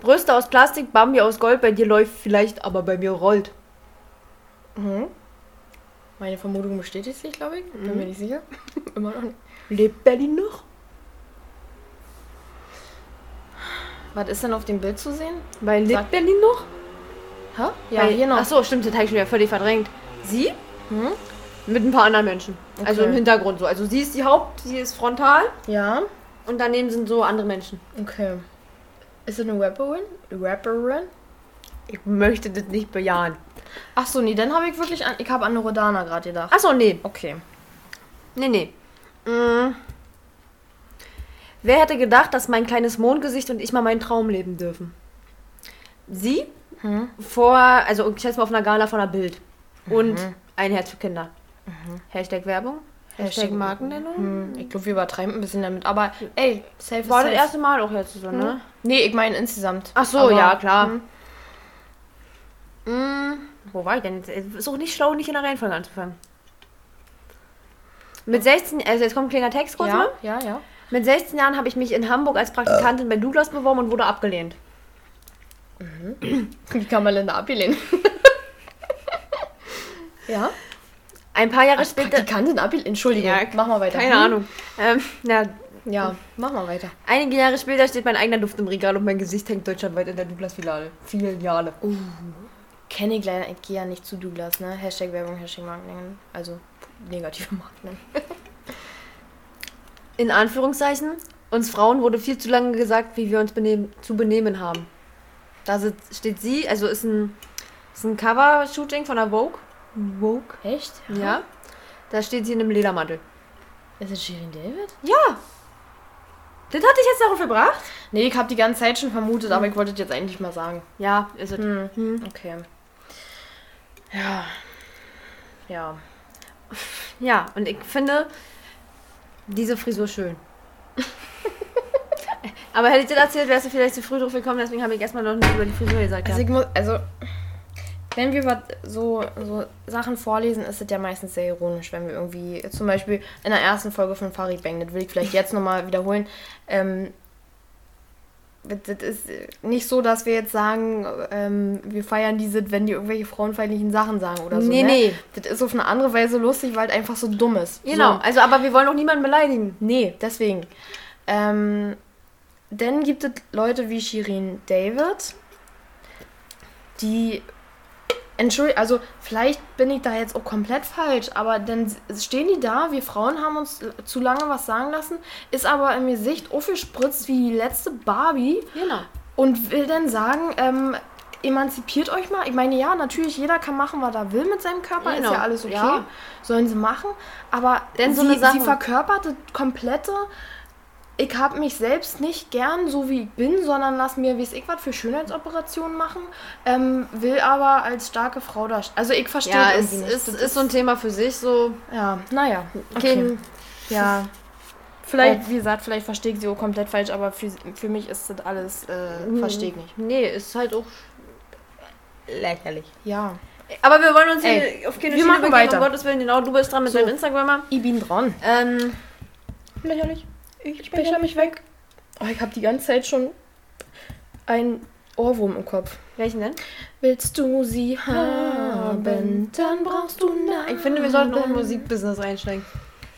Speaker 2: Brüste aus Plastik, Bambi aus Gold, bei dir läuft vielleicht, aber bei mir rollt.
Speaker 1: Mhm. Meine Vermutung bestätigt sich, glaube ich. Bin mhm. mir nicht sicher.
Speaker 2: Immer noch nicht. Lebt Berlin noch?
Speaker 1: Was ist denn auf dem Bild zu sehen?
Speaker 2: Weil lebt Sag Berlin noch?
Speaker 1: Hä?
Speaker 2: Ja, Weil, hier noch. Achso, stimmt, das habe ich schon wieder völlig verdrängt. Sie? Mhm. Mit ein paar anderen Menschen. Okay. Also im Hintergrund so. Also sie ist die Haupt, sie ist frontal.
Speaker 1: Ja.
Speaker 2: Und daneben sind so andere Menschen.
Speaker 1: Okay. Ist es eine Rapperin? Rapperin?
Speaker 2: Ich möchte das nicht bejahen.
Speaker 1: Ach so, nee, dann habe ich wirklich an. Ich habe an eine Rodana gerade gedacht.
Speaker 2: Ach so, nee.
Speaker 1: Okay.
Speaker 2: Nee, nee. Mhm. Wer hätte gedacht, dass mein kleines Mondgesicht und ich mal meinen Traum leben dürfen? Sie hm? vor, also ich schätze mal auf einer Gala von einer Bild. Und mhm. ein Herz für Kinder. Mhm. Hashtag Werbung. Hashtag, Hashtag Markennennung. Hm.
Speaker 1: Ich glaube, wir übertreiben ein bisschen damit. Aber ey,
Speaker 2: safe War safe. das erste Mal auch jetzt so, ne? Hm.
Speaker 1: Nee, ich meine insgesamt.
Speaker 2: Ach so, aber, ja, klar. Hm. Wo war ich denn? Ist auch nicht schlau, nicht in der Reihenfolge anzufangen. Mit 16, also jetzt kommt ein kleiner Text kurz
Speaker 1: ja, mal. Ja, ja.
Speaker 2: Mit 16 Jahren habe ich mich in Hamburg als Praktikantin bei Douglas beworben und wurde abgelehnt.
Speaker 1: Mhm. Wie kann man denn da ablehnen?
Speaker 2: ja. Ein paar Jahre als später.
Speaker 1: Praktikantin ablehnen? Entschuldigung, ja, mach mal weiter.
Speaker 2: Keine hm? Ahnung. Ähm,
Speaker 1: na, ja, mach mal weiter.
Speaker 2: Einige Jahre später steht mein eigener Duft im Regal und mein Gesicht hängt deutschlandweit in der Douglas-Filiale. Filiale.
Speaker 1: Uh kenne ich leider, ich gehe ja nicht zu Douglas, ne? Hashtag Werbung, Hashtag Marketing, also negative Marketing.
Speaker 2: In Anführungszeichen, uns Frauen wurde viel zu lange gesagt, wie wir uns benehmen, zu benehmen haben. Da steht sie, also ist ein, ist ein Cover-Shooting von der Vogue.
Speaker 1: Vogue?
Speaker 2: Echt? Ja. ja. Da steht sie in einem Ledermantel.
Speaker 1: Ist es Shirin David?
Speaker 2: Ja. Das hatte ich jetzt darauf gebracht?
Speaker 1: Nee, ich habe die ganze Zeit schon vermutet, aber ich wollte es jetzt eigentlich mal sagen.
Speaker 2: Ja, ist es.
Speaker 1: Hm. Okay. Ja. Ja.
Speaker 2: Ja, und ich finde diese Frisur schön. Aber hätte ich dir erzählt, wärst du vielleicht zu früh drauf gekommen, deswegen habe ich erstmal noch nicht über die Frisur gesagt.
Speaker 1: Also muss, also wenn wir was so, so Sachen vorlesen, ist es ja meistens sehr ironisch, wenn wir irgendwie, zum Beispiel in der ersten Folge von Farid Bang, das will ich vielleicht jetzt nochmal wiederholen, ähm, das ist nicht so, dass wir jetzt sagen, ähm, wir feiern diese, wenn die irgendwelche frauenfeindlichen Sachen sagen oder so.
Speaker 2: Nee,
Speaker 1: ne?
Speaker 2: nee.
Speaker 1: Das ist auf eine andere Weise lustig, weil es einfach so dumm ist.
Speaker 2: Genau,
Speaker 1: So.
Speaker 2: also aber wir wollen auch niemanden beleidigen.
Speaker 1: Nee, deswegen. Ähm, dann gibt es Leute wie Shirin David, die. Entschuldigung, also vielleicht bin ich da jetzt auch komplett falsch, aber dann stehen die da, wir Frauen haben uns zu lange was sagen lassen, ist aber im Gesicht aufgespritzt wie die letzte Barbie
Speaker 2: Genau.
Speaker 1: und will dann sagen, ähm, emanzipiert euch mal. Ich meine, ja, natürlich, jeder kann machen, was er will mit seinem Körper,
Speaker 2: Genau,
Speaker 1: ist ja alles okay.
Speaker 2: ja.
Speaker 1: Sollen sie machen. Aber
Speaker 2: Denn so
Speaker 1: sie,
Speaker 2: Sache-
Speaker 1: sie verkörpert das komplette. Ich habe mich selbst nicht gern so wie ich bin, sondern lass mir, wie es ich was für Schönheitsoperationen machen, ähm, will aber als starke Frau da. Also ich verstehe
Speaker 2: Ja,
Speaker 1: das
Speaker 2: es
Speaker 1: irgendwie
Speaker 2: ist,
Speaker 1: nicht.
Speaker 2: ist, so ein Thema für sich, so.
Speaker 1: ja, naja. Okay.
Speaker 2: Kein,
Speaker 1: Ja. Vielleicht, wie gesagt, vielleicht verstehe ich sie auch komplett falsch, aber für, für mich ist das alles, äh, verstehe ich nicht.
Speaker 2: Nee, ist halt auch lächerlich.
Speaker 1: Ja.
Speaker 2: Aber wir wollen uns
Speaker 1: Ey,
Speaker 2: hier auf keine
Speaker 1: wir
Speaker 2: Schiene
Speaker 1: machen weiter.
Speaker 2: um Gottes Willen. Genau, du bist dran mit
Speaker 1: So.
Speaker 2: deinem Instagrammer.
Speaker 1: Ich bin dran.
Speaker 2: Ähm,
Speaker 1: Lächerlich. Ich becher mich weg. Oh, ich habe die ganze Zeit schon ein Ohrwurm im Kopf.
Speaker 2: welchen denn?
Speaker 1: Willst du sie haben, dann brauchst du Narben.
Speaker 2: Ich finde, wir sollten auch im Musikbusiness einsteigen.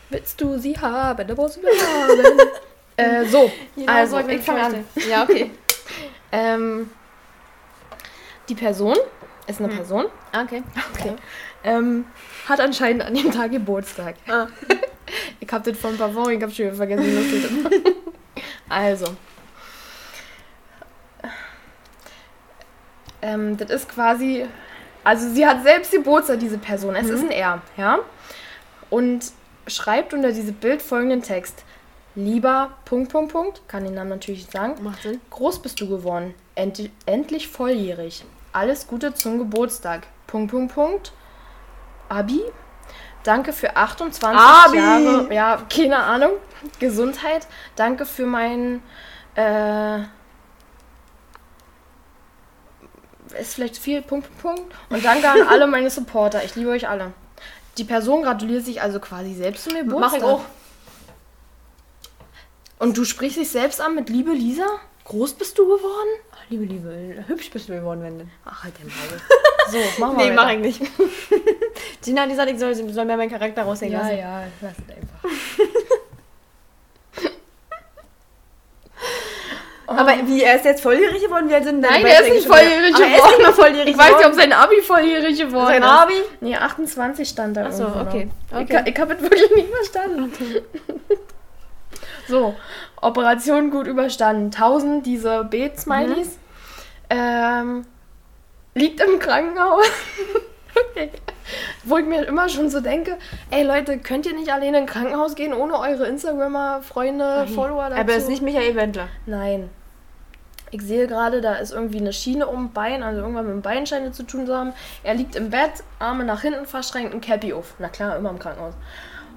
Speaker 1: Willst du sie haben, dann brauchst du Narben. äh, so, also,
Speaker 2: so
Speaker 1: ich fange an.
Speaker 2: Ja, okay.
Speaker 1: Ähm, die Person ist eine Person,
Speaker 2: Ah, okay.
Speaker 1: okay. ähm, hat anscheinend an dem Tag Geburtstag.
Speaker 2: Ah.
Speaker 1: Ich hab das vor ein paar Wochen, ich hab schon wieder vergessen, lustig das war. Also. Ähm, das ist quasi. Also, sie hat selbst Geburtstag, diese Person. Es ist ein Er, ja? Und schreibt unter dieses Bild folgenden Text: Lieber, Punkt, Punkt, Punkt, kann den Namen natürlich nicht sagen.
Speaker 2: Macht Sinn.
Speaker 1: Groß bist du geworden. End endlich volljährig. Alles Gute zum Geburtstag. Punkt, Punkt, Punkt. Abi. Danke für 28
Speaker 2: Abi.
Speaker 1: Jahre. Ja, keine Ahnung. Gesundheit. Danke für mein. Äh, ist vielleicht viel. Punkt, Punkt. Und danke an alle meine Supporter. Ich liebe euch alle. Die Person gratuliert sich also quasi selbst zum Geburtstag.
Speaker 2: Mach ich auch.
Speaker 1: Und du sprichst dich selbst an mit Liebe Lisa? Groß bist du geworden?
Speaker 2: Liebe, liebe, hübsch bist du geworden, wenn denn.
Speaker 1: Ach, halt den Maul. So, machen wir
Speaker 2: Nee, mach
Speaker 1: weiter.
Speaker 2: ich nicht. Gina hat gesagt, ich soll, soll mir meinen Charakter raushängen
Speaker 1: Ja,
Speaker 2: lassen.
Speaker 1: ja, lass es einfach.
Speaker 2: Aber wie, er ist jetzt volljährig geworden? Wie alt sind
Speaker 1: Nein, er ist nicht volljährig
Speaker 2: Ach, Er ist
Speaker 1: geworden.
Speaker 2: nicht mehr volljährig
Speaker 1: Ich weiß nicht, ob
Speaker 2: geworden.
Speaker 1: sein Abi volljährig geworden
Speaker 2: Sein
Speaker 1: ist.
Speaker 2: Abi?
Speaker 1: Nee, 28 stand da
Speaker 2: Ach so,
Speaker 1: irgendwo noch.
Speaker 2: okay, okay.
Speaker 1: Ich, ich habe es wirklich nicht verstanden. so, Operation gut überstanden. 1000 diese Bet-Smileys.
Speaker 2: Mhm.
Speaker 1: Ähm, liegt im Krankenhaus. okay. Wo ich mir immer schon so denke, ey Leute, könnt ihr nicht alleine ins Krankenhaus gehen, ohne eure Instagrammer, Freunde, Follower dazu?
Speaker 2: Aber er ist nicht Michael Wendler.
Speaker 1: Nein. Ich sehe gerade, da ist irgendwie eine Schiene um Bein, also irgendwann mit dem Bein scheint es zu tun zu haben. Er liegt im Bett, Arme nach hinten verschränkt, ein Cappy auf. Na klar, immer im Krankenhaus.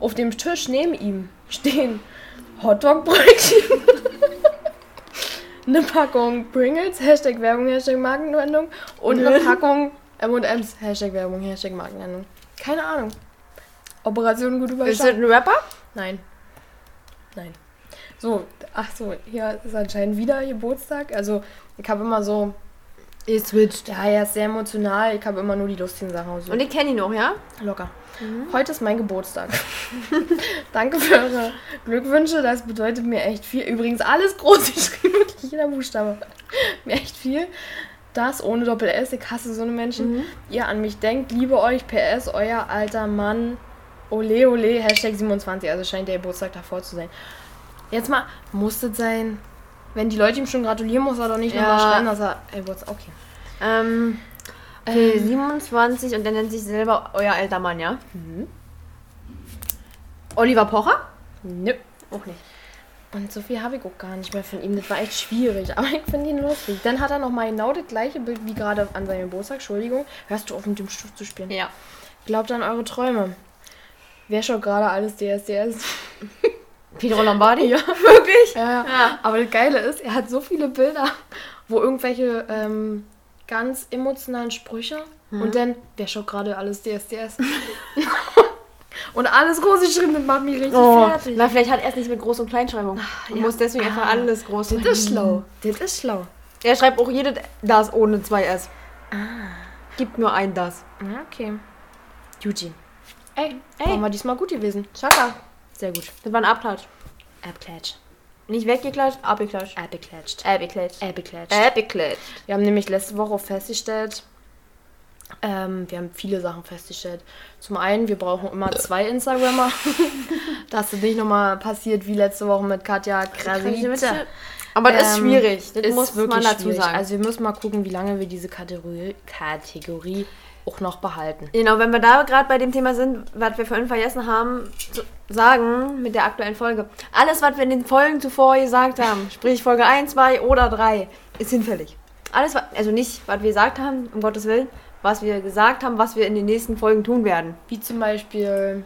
Speaker 1: Auf dem Tisch neben ihm stehen Hotdog-Brötchen, eine Packung Pringles, Hashtag Werbung, Hashtag Markenwendung und eine Packung M&M's, Hashtag Werbung, Hashtag Markenwendung. Keine Ahnung. Operation gut
Speaker 2: Ist das
Speaker 1: überstanden.
Speaker 2: ein Rapper?
Speaker 1: Nein. Nein. So, ach so, hier ist anscheinend wieder Geburtstag. Also, ich habe immer so,
Speaker 2: Ihr switcht.
Speaker 1: ja, er ist sehr emotional. Ich habe immer nur die lustigen Sachen aus.
Speaker 2: Und ich kenne ihn noch, ja?
Speaker 1: Locker. Heute ist mein Geburtstag. Danke für eure Glückwünsche. Das bedeutet mir echt viel. Übrigens alles groß geschrieben, wirklich jeder Buchstabe. mir echt viel. Das ohne Doppel-S. Ich hasse so eine Menschen. Ihr an mich denkt, liebe euch. PS, euer alter Mann. Ole, ole, Hashtag 27. Also scheint der Geburtstag davor zu sein. Jetzt mal, muss das sein? Wenn die Leute ihm schon gratulieren, muss er doch nicht
Speaker 2: Ja.
Speaker 1: nochmal schreiben, dass er Geburtstag. Okay.
Speaker 2: Ähm, okay, 27 und der nennt sich selber euer alter Mann, ja? Oliver Pocher?
Speaker 1: Nö.
Speaker 2: Auch nicht.
Speaker 1: Und so viel habe ich auch gar nicht mehr von ihm. Das war echt schwierig, aber ich finde ihn lustig. Dann hat er noch mal genau das gleiche Bild wie gerade an seinem Geburtstag. Entschuldigung. Hörst du auf, mit dem Stift zu spielen?
Speaker 2: Ja.
Speaker 1: Glaubt an eure Träume. Wer schaut gerade alles DSDS?
Speaker 2: Pedro Lombardi?
Speaker 1: Ja.
Speaker 2: Wirklich?
Speaker 1: Ja, ja.
Speaker 2: Ja.
Speaker 1: Aber das Geile ist, er hat so viele Bilder, wo irgendwelche ähm, ganz emotionalen Sprüche und dann, wer schaut gerade alles DSDS? Und alles groß geschrieben, das macht mich richtig
Speaker 2: Oh,
Speaker 1: fertig.
Speaker 2: na, vielleicht hat er es nicht mit Groß- und Kleinschreibung. Und
Speaker 1: ja.
Speaker 2: muss deswegen einfach
Speaker 1: Ah.
Speaker 2: alles groß
Speaker 1: Das ist schlau. Das ist schlau.
Speaker 2: Er schreibt auch jedes das ohne zwei S.
Speaker 1: Ah.
Speaker 2: Gibt nur ein das.
Speaker 1: Ja, okay. Eugene. Ey,
Speaker 2: Ey.
Speaker 1: waren wir diesmal gut gewesen.
Speaker 2: Chaka.
Speaker 1: Sehr gut.
Speaker 2: Das war ein Abklatsch.
Speaker 1: Abklatscht.
Speaker 2: Nicht weggeklatscht, abgeklatscht.
Speaker 1: Abgeklatscht.
Speaker 2: Abgeklatscht.
Speaker 1: Abgeklatscht.
Speaker 2: Abgeklatscht.
Speaker 1: Wir haben nämlich letzte Woche festgestellt, ähm, wir haben viele Sachen festgestellt. Zum einen, wir brauchen immer zwei Instagrammer, dass es nicht nochmal passiert wie letzte Woche mit Katja Krasnitze.
Speaker 2: Aber das ist
Speaker 1: Ähm,
Speaker 2: schwierig. Das
Speaker 1: ist
Speaker 2: muss
Speaker 1: wirklich
Speaker 2: man dazu
Speaker 1: schwierig.
Speaker 2: sagen.
Speaker 1: Also wir müssen mal gucken, wie lange wir diese Kategorie, Kategorie auch noch behalten.
Speaker 2: Genau, wenn wir da gerade bei dem Thema sind, was wir vorhin vergessen haben zu sagen mit der aktuellen Folge. Alles, was wir in den Folgen zuvor gesagt haben, sprich Folge 1, 2 oder 3, ist hinfällig. Alles, also nicht, was wir gesagt haben, um Gottes Willen, was wir gesagt haben, was wir in den nächsten Folgen tun werden.
Speaker 1: Wie zum Beispiel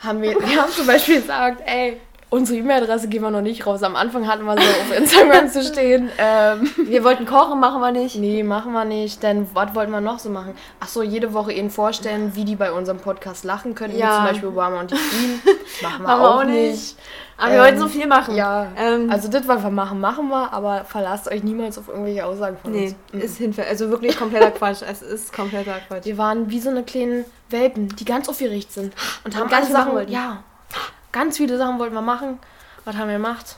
Speaker 1: haben wir, wir haben zum Beispiel gesagt, ey, unsere E-Mail-Adresse gehen wir noch nicht raus. Am Anfang hatten wir so auf Instagram zu stehen. Ähm,
Speaker 2: Wir wollten kochen, machen wir nicht.
Speaker 1: Nee, machen wir nicht. Denn was wollten wir noch so machen? Ach so, jede Woche ihnen vorstellen, wie die bei unserem Podcast lachen können.
Speaker 2: Ja.
Speaker 1: Wie zum Beispiel Obama und die Queen. Machen wir auch
Speaker 2: auch
Speaker 1: nicht.
Speaker 2: nicht. Aber wir
Speaker 1: Ähm,
Speaker 2: wollten so viel machen.
Speaker 1: Ja.
Speaker 2: Ähm,
Speaker 1: Also das, was wir machen, machen wir. Aber verlasst euch niemals auf irgendwelche Aussagen von
Speaker 2: nee,
Speaker 1: uns.
Speaker 2: ist hinfällig. Also wirklich kompletter Quatsch. Es ist kompletter Quatsch.
Speaker 1: Wir waren wie so eine kleinen Welpen, die ganz aufgeregt sind. Und haben
Speaker 2: ganz viele
Speaker 1: Sachen...
Speaker 2: wollten.
Speaker 1: Ja. Ganz viele Sachen wollten wir machen. Was haben wir gemacht?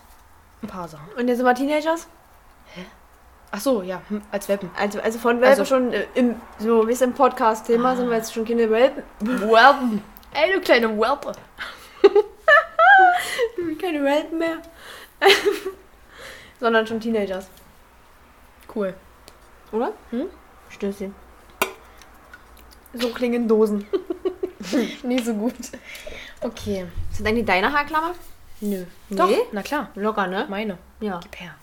Speaker 1: Ein paar Sachen.
Speaker 2: Und jetzt sind wir Teenagers?
Speaker 1: Ach so, ja, hm, als Welpen.
Speaker 2: Also, also von Welpen
Speaker 1: Also-
Speaker 2: schon äh, im, so wie es im Podcast-Thema sind wir jetzt schon keine Welpen.
Speaker 1: Welpen. Ey, du kleine Welpe.
Speaker 2: Keine Welpen mehr. Sondern schon Teenagers.
Speaker 1: Cool.
Speaker 2: Oder?
Speaker 1: Hm?
Speaker 2: Stößchen. So klingen Dosen.
Speaker 1: Nicht so gut. Okay.
Speaker 2: Sind eigentlich deine Haarklammer?
Speaker 1: Nö.
Speaker 2: Nee?
Speaker 1: Doch, na klar.
Speaker 2: Locker, ne?
Speaker 1: Meine.
Speaker 2: Ja.
Speaker 1: Gib her.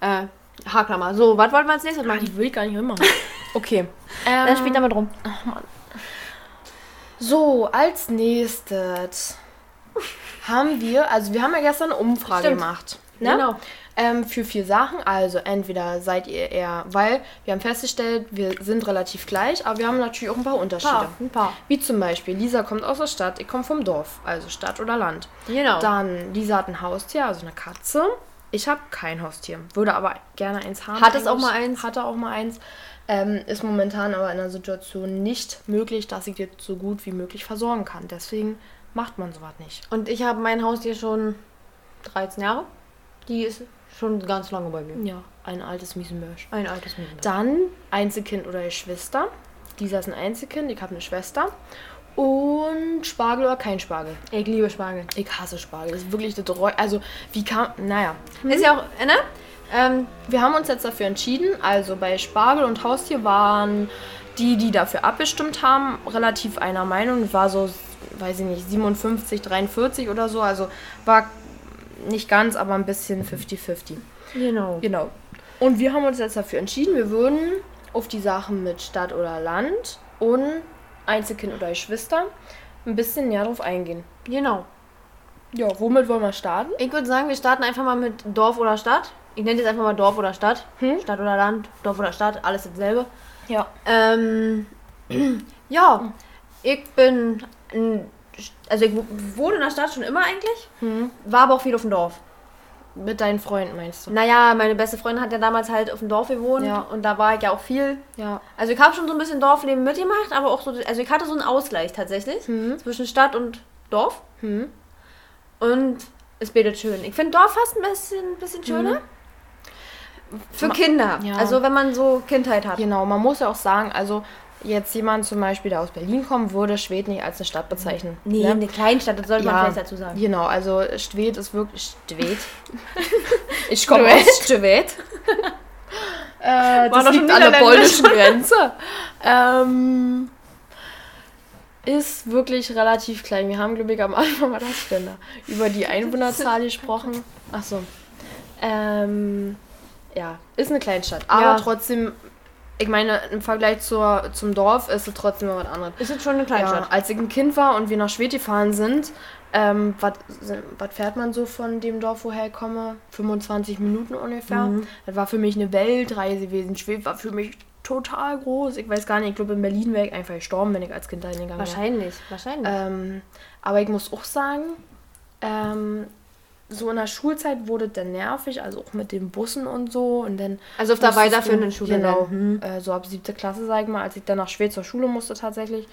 Speaker 2: Äh, Haarklammer. So, was wollten wir als nächstes
Speaker 1: Ah,
Speaker 2: machen?
Speaker 1: die will ich gar nicht mehr machen. Okay.
Speaker 2: Dann
Speaker 1: Ähm,
Speaker 2: spielt damit rum.
Speaker 1: so, als nächstes haben wir, also wir haben ja gestern eine Umfrage
Speaker 2: Stimmt.
Speaker 1: gemacht. Ne?
Speaker 2: Genau.
Speaker 1: Ähm, für vier Sachen. Also entweder seid ihr eher, weil wir haben festgestellt, wir sind relativ gleich, aber wir haben natürlich auch ein paar Unterschiede.
Speaker 2: Paar, ein paar.
Speaker 1: Wie zum Beispiel, Lisa kommt aus der Stadt, ich komme vom Dorf, also Stadt oder Land.
Speaker 2: Genau.
Speaker 1: Dann, Lisa hat ein Haustier, also eine Katze. Ich habe kein Haustier, würde aber gerne eins haben.
Speaker 2: Hat es auch mal eins?
Speaker 1: Hatte auch mal eins. Ähm, ist momentan aber in der Situation nicht möglich, dass ich das so gut wie möglich versorgen kann. Deswegen macht man sowas nicht.
Speaker 2: Und ich habe mein Haustier schon 13 Jahre. Die ist schon ganz lange bei mir.
Speaker 1: Ja, ein altes Miesenmörsch.
Speaker 2: Ein altes Mädchen.
Speaker 1: Dann Einzelkind oder Geschwister. Lisa ist ein Einzelkind, ich habe eine Schwester. Und Spargel oder kein Spargel.
Speaker 2: Ich liebe Spargel.
Speaker 1: Ich hasse Spargel. Das ist wirklich das Reu Also, wie kam. Naja.
Speaker 2: Ist ja auch, äh, ne? Ähm,
Speaker 1: Wir haben uns jetzt dafür entschieden. Also bei Spargel und Haustier waren die, die dafür abgestimmt haben, relativ einer Meinung. War so, weiß ich nicht, 57, 43 oder so. Also war nicht ganz, aber ein bisschen 50-50.
Speaker 2: genau.
Speaker 1: Genau. Und wir haben uns jetzt dafür entschieden, wir würden auf die Sachen mit Stadt oder Land und Einzelkind oder Geschwister ein bisschen näher drauf eingehen.
Speaker 2: Genau.
Speaker 1: Ja, womit wollen wir starten?
Speaker 2: Ich würde sagen, wir starten einfach mal mit Dorf oder Stadt. Ich nenne jetzt einfach mal Dorf oder Stadt.
Speaker 1: Hm?
Speaker 2: Stadt oder Land, Dorf oder Stadt, alles dasselbe.
Speaker 1: Ja.
Speaker 2: Ähm, ja, ich bin, also ich wohne in der Stadt schon immer eigentlich,
Speaker 1: Hm.
Speaker 2: war aber auch viel auf dem Dorf.
Speaker 1: Mit deinen Freunden meinst du?
Speaker 2: Naja, meine beste Freundin hat ja damals halt auf dem Dorf gewohnt
Speaker 1: Ja.
Speaker 2: und da war ich ja auch viel.
Speaker 1: Ja.
Speaker 2: Also ich habe schon so ein bisschen Dorfleben mitgemacht, aber auch so, also ich hatte so einen Ausgleich tatsächlich
Speaker 1: Hm.
Speaker 2: zwischen Stadt und Dorf
Speaker 1: Hm.
Speaker 2: und es bildet schön. Ich finde Dorf fast ein bisschen, bisschen schöner. Für Kinder.
Speaker 1: ja.
Speaker 2: Also wenn man so Kindheit hat.
Speaker 1: Genau, man muss ja auch sagen, also jetzt jemand zum Beispiel, der aus Berlin kommt, würde Schwedt nicht als eine Stadt bezeichnen.
Speaker 2: Nee,
Speaker 1: ne?
Speaker 2: eine Kleinstadt, das sollte man
Speaker 1: Ja.
Speaker 2: vielleicht dazu sagen.
Speaker 1: Genau, also Schwedt ist wirklich. Schwedt? ich komme aus Schwedt. äh, das liegt an der polnischen Grenze. ähm, ist wirklich relativ klein. Wir haben, glaube ich, am Anfang mal das da? Über die Einwohnerzahl gesprochen. Ach so. Ähm, ja, ist eine Kleinstadt. Aber
Speaker 2: Ja.
Speaker 1: trotzdem, ich meine, im Vergleich zur, zum Dorf ist es trotzdem mal was anderes.
Speaker 2: Ist jetzt schon eine
Speaker 1: Ja,
Speaker 2: Kleinstadt.
Speaker 1: als ich ein Kind war und wir nach Schwedt gefahren sind, ähm, was fährt man so von dem Dorf, woher ich komme? 25 Minuten ungefähr.
Speaker 2: Mhm.
Speaker 1: Das war für mich eine Weltreise gewesen. Schwedt war für mich total groß. Ich weiß gar nicht, ich glaube in Berlin wäre ich einfach gestorben, wenn ich als Kind da hingegangen wäre.
Speaker 2: Wahrscheinlich, wahrscheinlich.
Speaker 1: Ähm, aber ich muss auch sagen, ähm, so in der Schulzeit wurde dann nervig, also auch mit den Bussen und so. Und dann
Speaker 2: Also auf der weiterführenden Schule
Speaker 1: Genau.
Speaker 2: dann. Mhm.
Speaker 1: Äh, so ab siebte Klasse, sag ich mal, als ich dann nach Schwed zur Schule musste tatsächlich,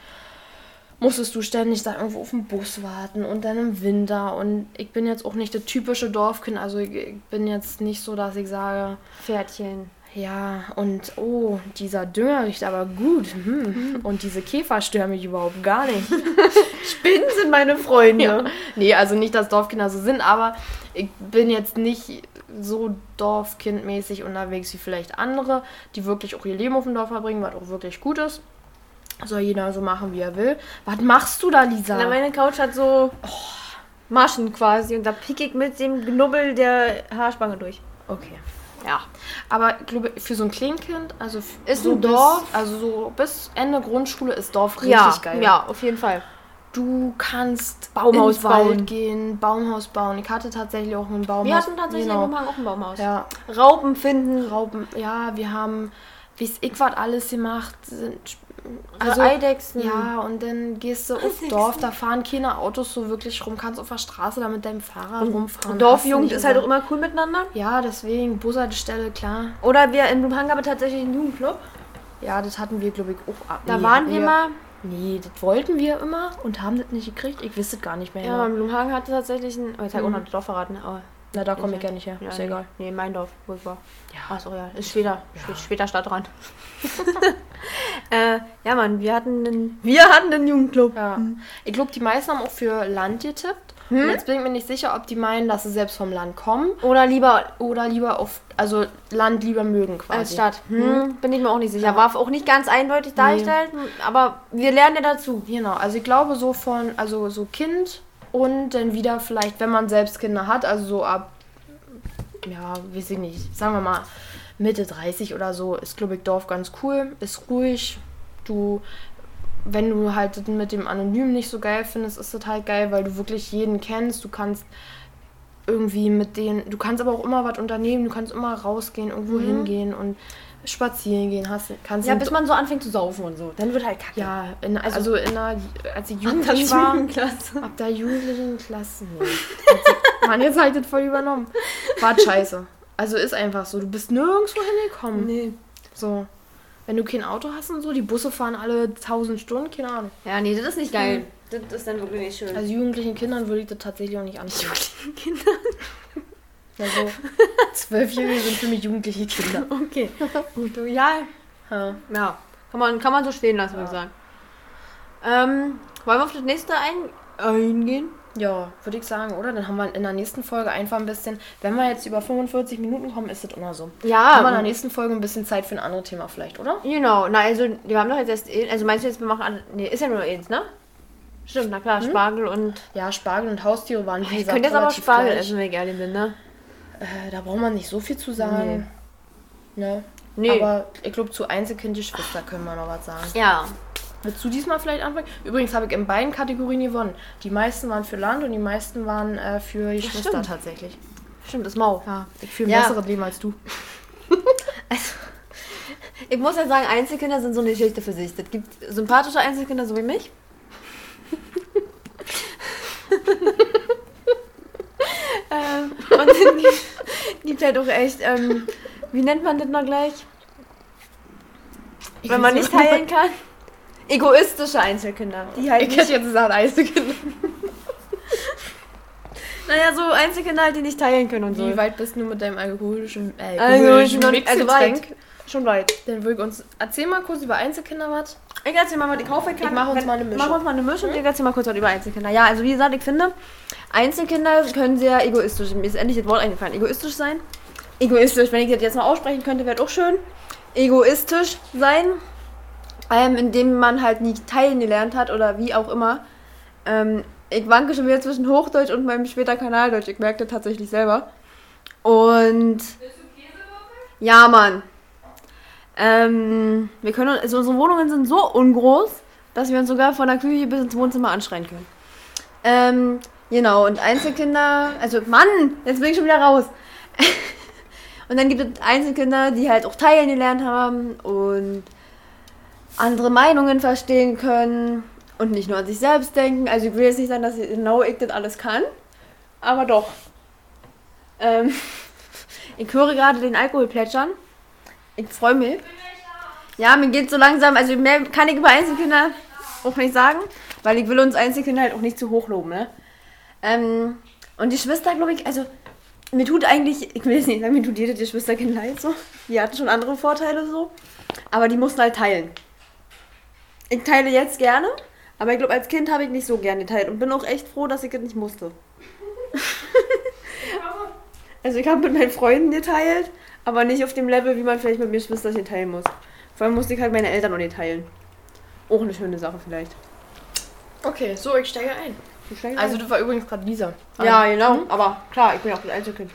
Speaker 1: musstest du ständig da irgendwo auf den Bus warten und dann im Winter. Und ich bin jetzt auch nicht das typische Dorfkind, also ich, ich bin jetzt nicht so, dass ich sage,
Speaker 2: Pferdchen.
Speaker 1: Ja, und oh, dieser Dünger riecht aber gut. Hm. Und diese Käfer stören mich überhaupt gar nicht.
Speaker 2: Spinnen sind meine Freunde.
Speaker 1: Ja. Nee, also nicht, dass Dorfkinder so sind, aber ich bin jetzt nicht so Dorfkindmäßig unterwegs wie vielleicht andere, die wirklich auch ihr Leben auf dem Dorf verbringen, was auch wirklich gut ist. Soll jeder so machen, wie er will. Was machst du da, Lisa?
Speaker 2: Na, meine Couch hat so Maschen quasi und da pick ich mit dem Knubbel der Haarspange durch.
Speaker 1: okay.
Speaker 2: Ja.
Speaker 1: Aber ich glaube, für so ein Kleinkind, also
Speaker 2: Ist
Speaker 1: so
Speaker 2: ein Dorf.
Speaker 1: Bis, also so bis Ende Grundschule ist Dorf richtig
Speaker 2: ja,
Speaker 1: geil.
Speaker 2: Ja, auf jeden Fall.
Speaker 1: Du kannst
Speaker 2: Baumhaus
Speaker 1: in den Wald
Speaker 2: bauen.
Speaker 1: gehen, Baumhaus bauen. Ich hatte tatsächlich auch ein Baumhaus.
Speaker 2: Wir hatten tatsächlich
Speaker 1: genau.
Speaker 2: auch ein Baumhaus.
Speaker 1: Ja,
Speaker 2: Raupen finden,
Speaker 1: Raupen. Ja, wir haben, wie ich was alles gemacht. Sind,
Speaker 2: also
Speaker 1: also,
Speaker 2: Eidechsen.
Speaker 1: ja, und dann gehst du auf
Speaker 2: Eidechsen.
Speaker 1: Dorf, da fahren keine Autos so wirklich rum, kannst auf der Straße da mit deinem Fahrrad rumfahren.
Speaker 2: Dorfjugend ist halt auch immer cool miteinander.
Speaker 1: Ja, deswegen, Bushaltestelle, klar.
Speaker 2: Oder wir in Blumhang haben tatsächlich einen Jugendclub.
Speaker 1: Ja, das hatten wir, glaube ich, auch. ab-
Speaker 2: Da
Speaker 1: nee,
Speaker 2: waren wir mal.
Speaker 1: Nee, das wollten wir immer und haben das nicht gekriegt. Ich wüsste es gar nicht mehr.
Speaker 2: Ja,
Speaker 1: genau.
Speaker 2: Blumhagen hatte tatsächlich ein. Oh, jetzt habe ich auch
Speaker 1: Mhm.
Speaker 2: noch das Dorf verraten. Aber
Speaker 1: Na, da komme ich ja nicht her.
Speaker 2: ja,
Speaker 1: ist
Speaker 2: nee.
Speaker 1: ja egal.
Speaker 2: Nee, mein Dorf, wo ich war.
Speaker 1: Ja.
Speaker 2: Ach so, ja. Ist später. Ja. Später Stadtrand. äh, ja, Mann, wir hatten einen. Wir hatten einen Jugendclub.
Speaker 1: Ja. Ich glaube, die meisten haben auch für Land getippt. Und jetzt bin ich mir nicht sicher, ob die meinen, dass sie selbst vom Land kommen
Speaker 2: Oder lieber
Speaker 1: oder lieber auf, also Land lieber mögen quasi.
Speaker 2: als Stadt. Hm, Bin ich mir auch nicht sicher. War auch nicht ganz eindeutig dargestellt, aber wir lernen ja dazu.
Speaker 1: Genau, also ich glaube so von, also so Kind und dann wieder vielleicht, wenn man selbst Kinder hat, also so ab, ja, weiß ich nicht, sagen wir mal Mitte 30 oder so, ist glaube ich Dorf ganz cool, ist ruhig, du, wenn du halt mit dem Anonym nicht so geil findest, ist das halt geil, weil du wirklich jeden kennst, du kannst irgendwie mit denen, du kannst aber auch immer was unternehmen, du kannst immer rausgehen, irgendwo hingehen und spazieren gehen, hast, kannst
Speaker 2: Ja, bis man so anfängt zu saufen und so. Dann wird halt kacke.
Speaker 1: ja, in, also, in der, als ich jugendlich war, ab der jugendlichen Klasse. Nee. Sie- Mann, jetzt halt das voll übernommen. War scheiße. Also ist einfach so, du bist nirgendwo hingekommen.
Speaker 2: Nee.
Speaker 1: So. Wenn du kein Auto hast und so, die Busse fahren alle 1000 Stunden, keine Ahnung.
Speaker 2: Ja, nee, das ist nicht geil. Das ist dann wirklich nicht schön.
Speaker 1: Also jugendlichen Kindern würde ich das tatsächlich auch nicht antun.
Speaker 2: Kinder.
Speaker 1: Also, Zwölfjährige sind für mich jugendliche Kinder.
Speaker 2: Okay. Gut, ja.
Speaker 1: Ja.
Speaker 2: Ja. Kann man, kann man so stehen lassen, würde ich sagen. Ähm, wollen wir auf das nächste ein, eingehen?
Speaker 1: Ja, würde ich sagen, oder? Dann haben wir in der nächsten Folge einfach ein bisschen, wenn wir jetzt über 45 Minuten kommen, ist das immer so.
Speaker 2: Ja.
Speaker 1: haben wir in der nächsten Folge ein bisschen Zeit für ein anderes Thema vielleicht, oder?
Speaker 2: Genau, na also, wir haben doch jetzt erst, eh- also meinst du jetzt, wir machen, nee, ist ja nur eins, ne? Stimmt, na klar, Spargel und...
Speaker 1: Ja, Spargel und Haustiere waren wie
Speaker 2: Ich
Speaker 1: gesagt
Speaker 2: könnte jetzt aber Spargel
Speaker 1: gleich.
Speaker 2: essen, wenn ich ehrlich bin, ne?
Speaker 1: Äh, da braucht man nicht so viel zu sagen. Ne?
Speaker 2: Nee.
Speaker 1: Aber ich glaube, zu Einzelkind-Geschwister können wir noch was sagen.
Speaker 2: Ja.
Speaker 1: Willst du diesmal vielleicht anfangen? Übrigens habe ich in beiden Kategorien gewonnen. Die meisten waren für Land und die meisten waren äh, für Geschwister
Speaker 2: stimmt.
Speaker 1: tatsächlich.
Speaker 2: Stimmt, das Mau.
Speaker 1: Ja, ich fühle ein
Speaker 2: Ja.
Speaker 1: besseres Leben als du.
Speaker 2: Also, ich muss ja sagen, Einzelkinder sind so eine Geschichte für sich. Es gibt sympathische Einzelkinder, so wie mich. ähm, und es gibt, gibt halt auch echt, ähm, wie nennt man das noch gleich?
Speaker 1: Ich
Speaker 2: Wenn man nicht teilen kann. Egoistische Einzelkinder. Die halt
Speaker 1: Ich hätte jetzt gesagt Einzelkind.
Speaker 2: naja, so Einzelkinder halt, die nicht teilen können und so.
Speaker 1: Wie weit bist du mit deinem alkoholischen, äh, alkoholischen
Speaker 2: also weit.
Speaker 1: Mixgetränk?
Speaker 2: Schon weit.
Speaker 1: Dann würde ich uns... Erzähl mal kurz über Einzelkinder was.
Speaker 2: Ich erzähl mal, was ich kaufen kann.
Speaker 1: Ich mach uns
Speaker 2: Wenn-
Speaker 1: mal eine Mischung.
Speaker 2: Mach uns mal eine Mischung. Ich erzähl mal kurz was über Einzelkinder. Ja, also wie gesagt, ich finde, Einzelkinder können sehr egoistisch, mir ist endlich das Wort eingefallen, egoistisch sein. Egoistisch, wenn ich das jetzt mal aussprechen könnte, wäre auch schön. Egoistisch sein. ähm, indem man halt nie teilen gelernt hat oder wie auch immer. Ähm, ich wanke schon wieder zwischen Hochdeutsch und meinem später Kanaldeutsch. Ich merkte tatsächlich selber. Und. Ja, Mann. Ähm, wir können, also unsere Wohnungen sind so ungroß, dass wir uns sogar von der Küche bis ins Wohnzimmer anschreien können. Ähm, genau, und Einzelkinder, also Mann, jetzt bin ich schon wieder raus. und dann gibt es Einzelkinder, die halt auch teilen gelernt haben und andere Meinungen verstehen können und nicht nur an sich selbst denken. Also ich will jetzt nicht sagen, dass genau ich das alles kann, aber doch. Ähm, ich höre gerade den Alkohol plätschern. Ich freue mich. Ja, mir geht so langsam, also mehr kann ich über Einzelkinder auch nicht sagen, weil ich will uns Einzelkinder halt auch nicht zu hoch loben, ne? Ähm, und die Schwester, glaube ich, also mir tut eigentlich, ich will jetzt nicht sagen, mir tut jede die Schwesterkind leid, so. Die hatten schon andere Vorteile so. Aber die mussten halt teilen. Ich teile jetzt gerne, aber ich glaube, als Kind habe ich nicht so gerne geteilt und bin auch echt froh, dass ich das nicht musste. also ich habe mit meinen Freunden geteilt, aber nicht auf dem Level, wie man vielleicht mit mir Schwesterchen teilen muss. Vor allem musste ich halt meine Eltern auch nicht teilen. Auch eine schöne Sache vielleicht.
Speaker 1: Okay, so, ich steige ein. Also, das war übrigens gerade Lisa.
Speaker 2: Ja, genau. Mhm. Aber klar, ich bin auch das Einzelkind.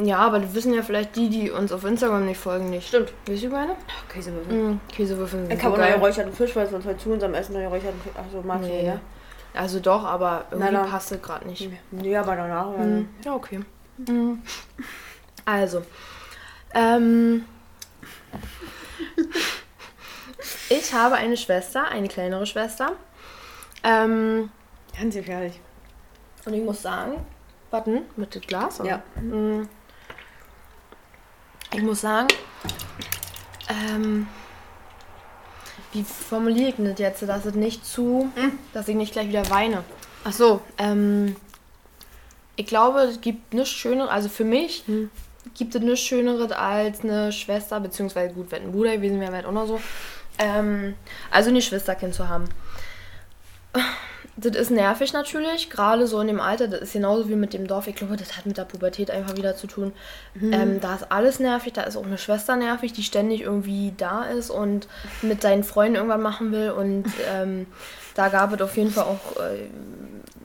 Speaker 1: Ja, aber das wissen ja vielleicht die, die uns auf Instagram nicht folgen, nicht.
Speaker 2: Stimmt.
Speaker 1: Weißt du meine?
Speaker 2: Käsewürfel.
Speaker 1: Mhm. Käsewürfel sind
Speaker 2: Ich habe neue räucherten Fisch, weil sonst halt zu unserem Essen neue räucherten Fisch. Achso, magst
Speaker 1: Nee.
Speaker 2: du, ja?
Speaker 1: Also doch, aber irgendwie
Speaker 2: na.
Speaker 1: passt es gerade nicht.
Speaker 2: Nee, aber danach.
Speaker 1: Mhm. Ja, okay. Mhm. Also, ähm, ich habe eine Schwester, eine kleinere Schwester. Ähm,
Speaker 2: Ganz gefährlich.
Speaker 1: und ich muss sagen, warten, mit dem Glas? oder?
Speaker 2: Ja.
Speaker 1: Mm. Ich muss sagen, ähm, wie formuliere ich das jetzt, dass es nicht zu, dass ich nicht gleich wieder weine.
Speaker 2: Ach so.
Speaker 1: Ähm, ich glaube, es gibt nichts Schöneres, also für mich
Speaker 2: Hm.
Speaker 1: gibt es nichts Schöneres als eine Schwester, beziehungsweise gut, wenn ein Bruder gewesen wäre, wäre es auch noch so. Ähm, also ein Schwesterkind zu haben. Das ist nervig natürlich, gerade so in dem Alter. Das ist genauso wie mit dem Dorf. Ich glaube, das hat mit der Pubertät einfach wieder zu tun. Ähm, da ist alles nervig. Da ist auch eine Schwester nervig, die ständig irgendwie da ist und mit seinen Freunden irgendwann machen will. Und ähm, da gab es auf jeden Fall auch äh,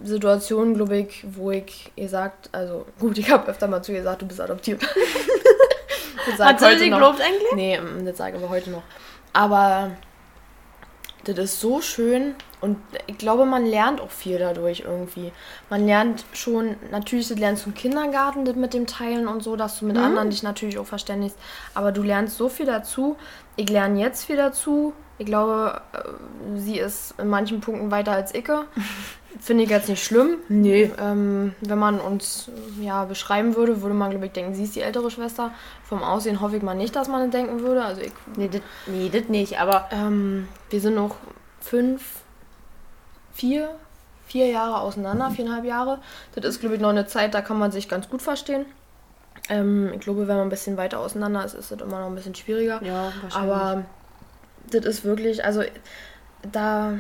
Speaker 1: Situationen, glaube ich, wo ich ihr sagt, also gut, ich habe öfter mal zu ihr gesagt, du bist adoptiert. Das
Speaker 2: Hat sie gelobt eigentlich?
Speaker 1: Nee, mm, das sage ich aber heute noch. Aber das ist so schön und ich glaube, man lernt auch viel dadurch irgendwie. Man lernt schon, natürlich, das lernst du im Kindergarten das mit dem Teilen und so, dass du mit anderen dich natürlich auch verständigst. Aber du lernst so viel dazu. Ich lerne jetzt viel dazu. Ich glaube, äh, sie ist in manchen Punkten weiter als ich. Finde ich jetzt nicht schlimm.
Speaker 2: Nee.
Speaker 1: Ähm, wenn man uns ja beschreiben würde, würde man, glaube ich, denken, sie ist die ältere Schwester. Vom Aussehen hoffe ich mal nicht, dass man das denken würde. Also ich
Speaker 2: Nee, das nee, nicht, aber.
Speaker 1: ähm, wir sind noch fünf, vier, vier Jahre auseinander, viereinhalb Jahre. Das ist, glaube ich, noch eine Zeit, da kann man sich ganz gut verstehen. Ähm, ich glaube, wenn man ein bisschen weiter auseinander ist, ist das immer noch ein bisschen schwieriger.
Speaker 2: Ja, wahrscheinlich.
Speaker 1: Aber das ist wirklich, also da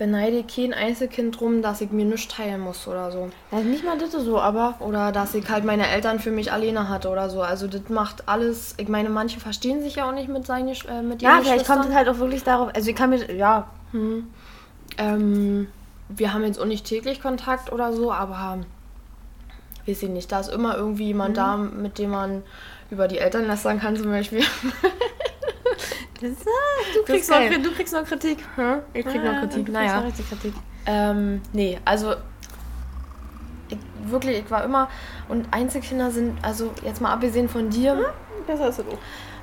Speaker 1: beneide ich kein Einzelkind drum, dass ich mir nichts teilen muss oder so.
Speaker 2: Ja, nicht mal das so, aber.
Speaker 1: Oder dass ich halt meine Eltern für mich alleine hatte oder so. Also das macht alles. Ich meine, manche verstehen sich ja auch nicht mit seinen äh, mit
Speaker 2: Ja, vielleicht kommt es halt auch wirklich darauf. Also, ich kann mir. Ja.
Speaker 1: Ähm, wir haben jetzt auch nicht täglich Kontakt oder so, aber weiß ich nicht. Da ist immer irgendwie jemand da, mit dem man über die Eltern lästern kann zum Beispiel.
Speaker 2: Das, ist, du, kriegst
Speaker 1: ist
Speaker 2: noch, du kriegst noch Kritik.
Speaker 1: Ich krieg
Speaker 2: Ja,
Speaker 1: noch
Speaker 2: du
Speaker 1: Kritik. Naja.
Speaker 2: noch Kritik.
Speaker 1: Ähm, nee, also ich, wirklich, ich war immer und Einzelkinder sind, also jetzt mal abgesehen von dir,
Speaker 2: Besser ist es auch.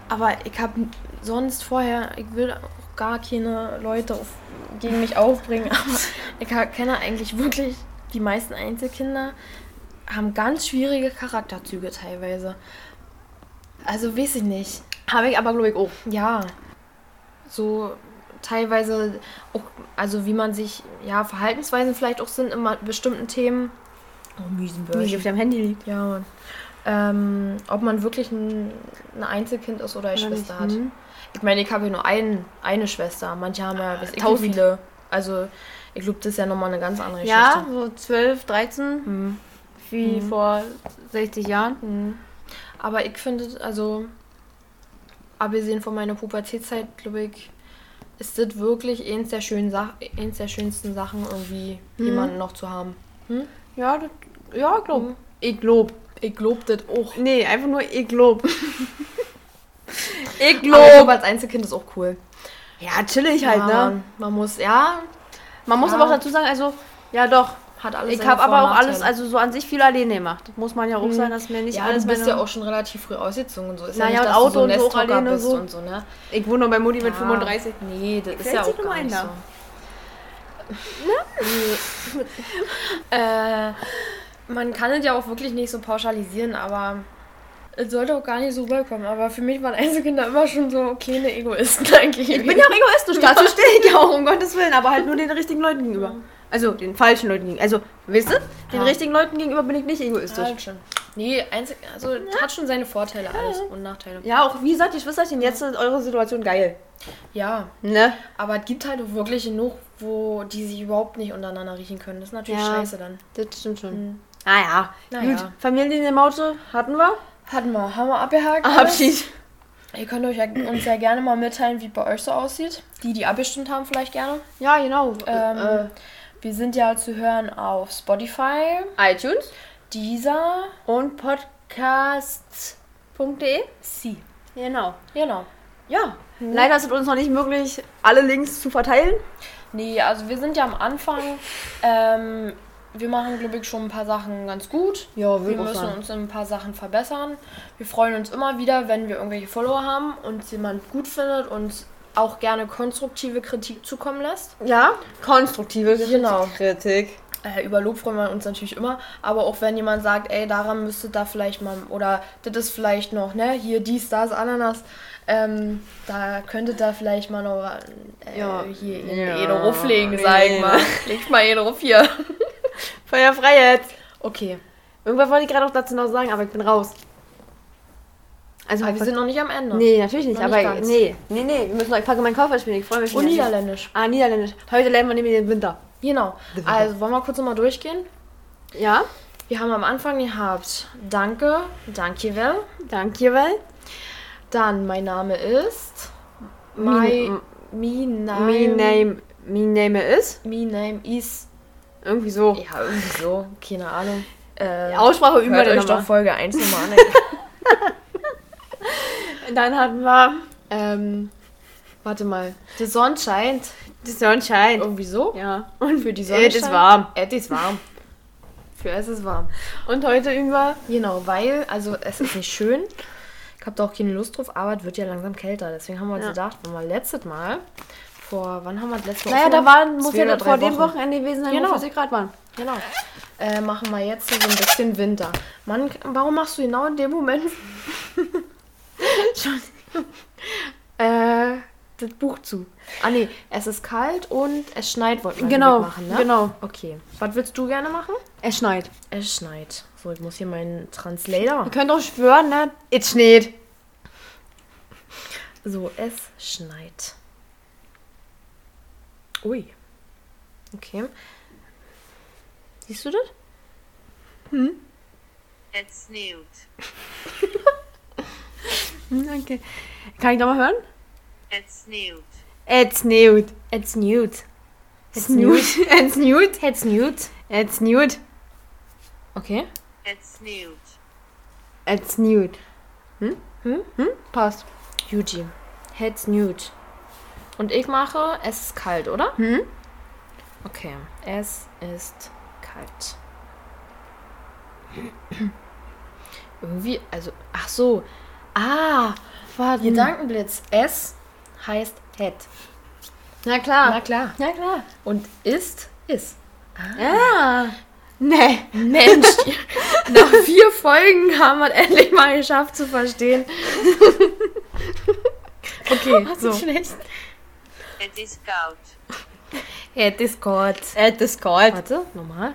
Speaker 1: aber ich habe sonst vorher, ich will auch gar keine Leute auf, gegen mich aufbringen, aber ich kenne eigentlich wirklich die meisten Einzelkinder haben ganz schwierige Charakterzüge teilweise. Also weiß ich nicht.
Speaker 2: Habe ich aber, glaube ich, auch.
Speaker 1: Ja, so teilweise auch, also wie man sich, ja, Verhaltensweisen vielleicht auch sind in bestimmten Themen. Oh,
Speaker 2: Wie
Speaker 1: Miesenbörchen.
Speaker 2: sie auf deinem Handy liegt.
Speaker 1: Ja, Mann. Ähm, ob man wirklich ein, ein Einzelkind ist oder eine
Speaker 2: Oder
Speaker 1: Schwester
Speaker 2: nicht,
Speaker 1: hat.
Speaker 2: mhm.
Speaker 1: Ich meine, ich habe ja nur ein, eine Schwester. Manche haben ja, ich, wie
Speaker 2: Tausend.
Speaker 1: viele. Also, ich glaube, das ist ja nochmal eine ganz andere
Speaker 2: Ja,
Speaker 1: Geschichte.
Speaker 2: so 12, 13,
Speaker 1: Mhm.
Speaker 2: wie
Speaker 1: Mhm.
Speaker 2: vor 60 Jahren.
Speaker 1: Mhm. Aber ich finde, also, abgesehen von meiner Pubertätzeit, glaube ich, ist das wirklich eins der, schönen Sach eins der schönsten Sachen, irgendwie jemanden noch zu haben.
Speaker 2: Ja, das, ja, glaub. Ich glaub.
Speaker 1: Ich glaub das auch.
Speaker 2: Nee, einfach nur ich glaub. ich
Speaker 1: Aber ich
Speaker 2: glaub.
Speaker 1: als Einzelkind ist auch cool.
Speaker 2: Ja, chillig halt,
Speaker 1: ja,
Speaker 2: ne?
Speaker 1: man, man muss, ja,
Speaker 2: Man muss
Speaker 1: Ja.
Speaker 2: aber auch dazu sagen, also, ja doch.
Speaker 1: Hat alles
Speaker 2: Ich habe aber auch alles, also so an sich viel alleine gemacht. Muss man ja auch sagen, dass mir nicht
Speaker 1: ja,
Speaker 2: alles
Speaker 1: du bist
Speaker 2: meine...
Speaker 1: ja auch schon relativ früh ausgezogen und so. Ist
Speaker 2: Naja,
Speaker 1: ja nicht, dass
Speaker 2: Auto
Speaker 1: du so
Speaker 2: und so alleine
Speaker 1: bist
Speaker 2: so.
Speaker 1: und so, ne?
Speaker 2: Ich wohne noch bei Mutti mit
Speaker 1: Ja.
Speaker 2: 35.
Speaker 1: Nee, das ist
Speaker 2: fällt
Speaker 1: ja auch gar
Speaker 2: ein
Speaker 1: nicht
Speaker 2: da.
Speaker 1: so. Nee. äh, man kann es ja auch wirklich nicht so pauschalisieren, aber es sollte auch gar nicht so rüberkommen. Aber für mich waren Einzelkinder immer schon so kleine Egoisten eigentlich.
Speaker 2: Ich bin ja auch egoistisch, dazu stehe ich ja auch, um Gottes Willen, aber halt nur den richtigen Leuten gegenüber. Also den falschen Leuten gegenüber. Also, weißt du, den
Speaker 1: Ja.
Speaker 2: richtigen Leuten gegenüber bin ich nicht egoistisch.
Speaker 1: Halt schon. Nee, einzig, also hat schon seine Vorteile alles und Nachteile.
Speaker 2: Ja, auch wie gesagt, die Schwesterchen, jetzt ist eure Situation geil.
Speaker 1: Ja,
Speaker 2: Ne?
Speaker 1: aber es gibt halt wirklich genug, wo die sich überhaupt nicht untereinander riechen können. Das ist natürlich
Speaker 2: Ja.
Speaker 1: scheiße dann.
Speaker 2: Das stimmt schon. Ah ja.
Speaker 1: Na
Speaker 2: Gut,
Speaker 1: ja.
Speaker 2: Familien in Maute hatten wir.
Speaker 1: Hatten wir, haben wir abgehakt. alles.
Speaker 2: Abschied.
Speaker 1: Ihr könnt euch ja, uns ja gerne mal mitteilen, wie es bei euch so aussieht. Die, die abgestimmt haben, vielleicht gerne.
Speaker 2: Ja, genau.
Speaker 1: Ähm, wir sind ja zu hören auf Spotify,
Speaker 2: iTunes
Speaker 1: Deezer,
Speaker 2: und podcast.de.
Speaker 1: Sie.
Speaker 2: Genau.
Speaker 1: Genau.
Speaker 2: Ja. Leider ist es uns noch nicht möglich, alle Links zu verteilen.
Speaker 1: Nee, also wir sind ja am Anfang. Ähm, wir machen, glaube ich, schon ein paar Sachen ganz gut.
Speaker 2: Ja,
Speaker 1: Wir müssen uns in ein paar Sachen verbessern. Wir freuen uns immer wieder, wenn wir irgendwelche Follower haben und jemand gut findet und auch gerne konstruktive Kritik zukommen lässt.
Speaker 2: Ja, konstruktive
Speaker 1: Genau.
Speaker 2: Kritik.
Speaker 1: Äh, über Lob freuen wir uns natürlich immer, aber auch wenn jemand sagt, ey, daran müsste da vielleicht mal, oder das ist vielleicht noch, ne, hier dies, das, Ananas, ähm, da könnte da vielleicht mal noch äh,
Speaker 2: Ja.
Speaker 1: hier
Speaker 2: Ja.
Speaker 1: ja. Ruf legen, sag ich mal. Leg mal jeden Ruf hier.
Speaker 2: Feuer frei jetzt.
Speaker 1: Okay,
Speaker 2: Irgendwas wollte ich gerade auch dazu noch sagen, aber ich bin raus. Also,
Speaker 1: wir sind noch nicht am Ende.
Speaker 2: Nee, natürlich nicht,
Speaker 1: Noch nicht
Speaker 2: aber
Speaker 1: ganz.
Speaker 2: nee, nee, nee, wir müssen noch, ich packe meinen Koffer spielen, ich freue mich schon.
Speaker 1: Und Niederländisch.
Speaker 2: Ah, Niederländisch. Heute lernen wir nämlich den Winter.
Speaker 1: Genau. Also, wollen wir kurz nochmal durchgehen?
Speaker 2: Ja,
Speaker 1: Wir haben am Anfang gehabt, danke, dankjewel.
Speaker 2: danke, weil.
Speaker 1: Dann, mein Name ist,
Speaker 2: My,
Speaker 1: me name,
Speaker 2: me name, me name is.
Speaker 1: me name is,
Speaker 2: Irgendwie so.
Speaker 1: ja, irgendwie so, keine Ahnung. Äh,
Speaker 2: Aussprache üben wir
Speaker 1: hört
Speaker 2: dann
Speaker 1: euch doch. Folge 1 nochmal an.
Speaker 2: Dann hatten wir
Speaker 1: ähm, warte mal, die Sonne scheint,
Speaker 2: die Sonnenschein.
Speaker 1: irgendwie so.
Speaker 2: Ja.
Speaker 1: Und für die Sonne
Speaker 2: Es ist warm.
Speaker 1: Es ist warm. Für es ist warm.
Speaker 2: Und heute üben wir.
Speaker 1: Genau, weil, also es ist nicht schön. Ich habe da auch keine Lust drauf, aber es wird ja langsam kälter. Deswegen haben wir uns
Speaker 2: Ja.
Speaker 1: gedacht, wenn wir letztes Mal, vor, wann haben wir das letzte Mal
Speaker 2: Naja, da waren, muss ja vor dem
Speaker 1: Wochen.
Speaker 2: Wochenende gewesen sein,
Speaker 1: Genau.
Speaker 2: wo 40 Grad waren.
Speaker 1: Genau. Äh, machen wir jetzt so ein bisschen Winter. Mann, warum machst du genau in dem Moment äh, das Buch zu? Ah nee, es ist kalt und es schneit, wollten wir
Speaker 2: Genau,
Speaker 1: machen, ne?
Speaker 2: genau.
Speaker 1: Okay. Was willst du gerne machen?
Speaker 2: Es schneit.
Speaker 1: Es schneit. So, ich muss hier meinen Translator.
Speaker 2: Ihr könnt auch schwören, ne? Es schneit.
Speaker 1: So, es schneit. Ui. Okay. Siehst du das?
Speaker 3: Het sneeuwt.
Speaker 2: Hm, Okay. Kann ich nochmal hören?
Speaker 3: Het sneeuwt.
Speaker 2: Es schneit.
Speaker 1: It's nude.
Speaker 2: Es schneit. Es schneit.
Speaker 1: It's nude.
Speaker 2: Es schneit.
Speaker 1: Okay.
Speaker 3: Het sneeuwt.
Speaker 2: Es schneit. Hm?
Speaker 1: Hm?
Speaker 2: Hm? Passt.
Speaker 1: Yuji. It's nude. Und ich mache, es ist kalt, oder?
Speaker 2: Hm?
Speaker 1: Okay. Es ist kalt. Irgendwie, also, ach so. Ah,
Speaker 2: Warte.
Speaker 1: Gedankenblitz. Es heißt het.
Speaker 2: Na klar.
Speaker 1: Na klar.
Speaker 2: Na klar.
Speaker 1: Und ist, ist.
Speaker 2: Ah. Nee.
Speaker 1: Mensch, nach vier Folgen haben wir es endlich mal geschafft zu verstehen. Okay, so.
Speaker 2: schlecht.
Speaker 3: Het is koud.
Speaker 1: Het is kalt.
Speaker 2: Es ist kalt.
Speaker 1: Warte, nochmal.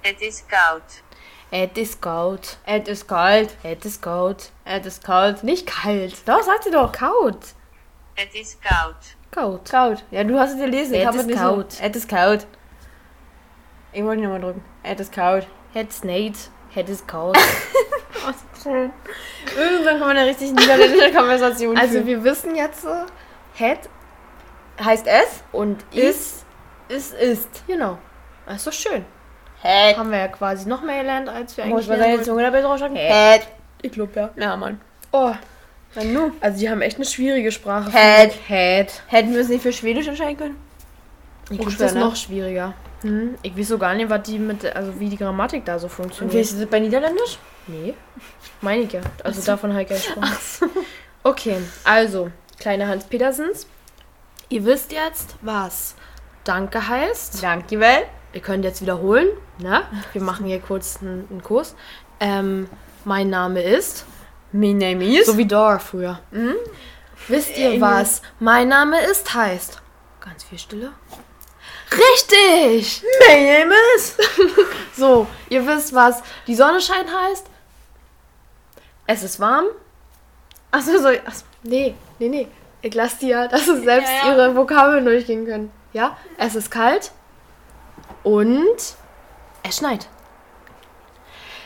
Speaker 3: Het is koud.
Speaker 1: Het is koud.
Speaker 2: Es ist kalt.
Speaker 1: Het is koud.
Speaker 2: Es ist kalt.
Speaker 1: Nicht kalt.
Speaker 2: Doch, sagt sie doch.
Speaker 1: Kaut.
Speaker 3: Het is koud.
Speaker 1: Koud.
Speaker 2: Kalt. Ja, du hast es gelesen. Ich
Speaker 1: Es
Speaker 2: hab
Speaker 1: ist kalt.
Speaker 2: Es ist kalt. Ich wollte nochmal drücken. Es ist kalt.
Speaker 1: Het sneeuwt. Het is koud.
Speaker 2: schön. Irgendwann kann man eine richtig niederländische Konversation
Speaker 1: Also
Speaker 2: führen.
Speaker 1: wir wissen jetzt, het
Speaker 2: heißt es?
Speaker 1: und
Speaker 2: Ist,
Speaker 1: is,
Speaker 2: ist, ist.
Speaker 1: genau. Das ist doch schön.
Speaker 2: Het.
Speaker 1: Haben wir ja quasi noch mehr gelernt, als wir
Speaker 2: Muss
Speaker 1: eigentlich
Speaker 2: man
Speaker 1: lernen
Speaker 2: seine. Zunge dabei draufschlagen? Het.
Speaker 1: Ich glaube ja.
Speaker 2: Ja, Mann.
Speaker 1: Oh,
Speaker 2: Dann nu.
Speaker 1: also die haben echt eine schwierige Sprache.
Speaker 2: Het.
Speaker 1: Het.
Speaker 2: Hätten wir es nicht für Schwedisch entscheiden können?
Speaker 1: Ich
Speaker 2: Auch
Speaker 1: glaube, das ist
Speaker 2: ne?
Speaker 1: noch schwieriger. Hm? Ich weiß so gar nicht, was die mit, also wie die Grammatik da so
Speaker 2: Und
Speaker 1: funktioniert.
Speaker 2: wie ist es bei Niederländisch?
Speaker 1: Nee, meine ich ja. Also davon halt ich gesprochen. Okay, also, kleine Hans Petersens. Ihr wisst jetzt, was Danke heißt.
Speaker 2: Dankjewel.
Speaker 1: Ihr könnt jetzt wiederholen. Ne? Wir machen hier kurz einen, einen Kurs. Ähm, mein Name ist.
Speaker 2: My name is.
Speaker 1: So wie Dora früher. Wisst ihr, was mein Name ist heißt? Ganz viel Stille. Richtig!
Speaker 2: My name is.
Speaker 1: So, ihr wisst, was die Sonne scheint heißt? Es ist warm.
Speaker 2: Achso, so. Achso.
Speaker 1: Nee, nee, nee. Ich lasse die ja, dass sie selbst
Speaker 2: Ja, ja.
Speaker 1: ihre Vokabeln durchgehen können. Ja? Es ist kalt. Und es schneit.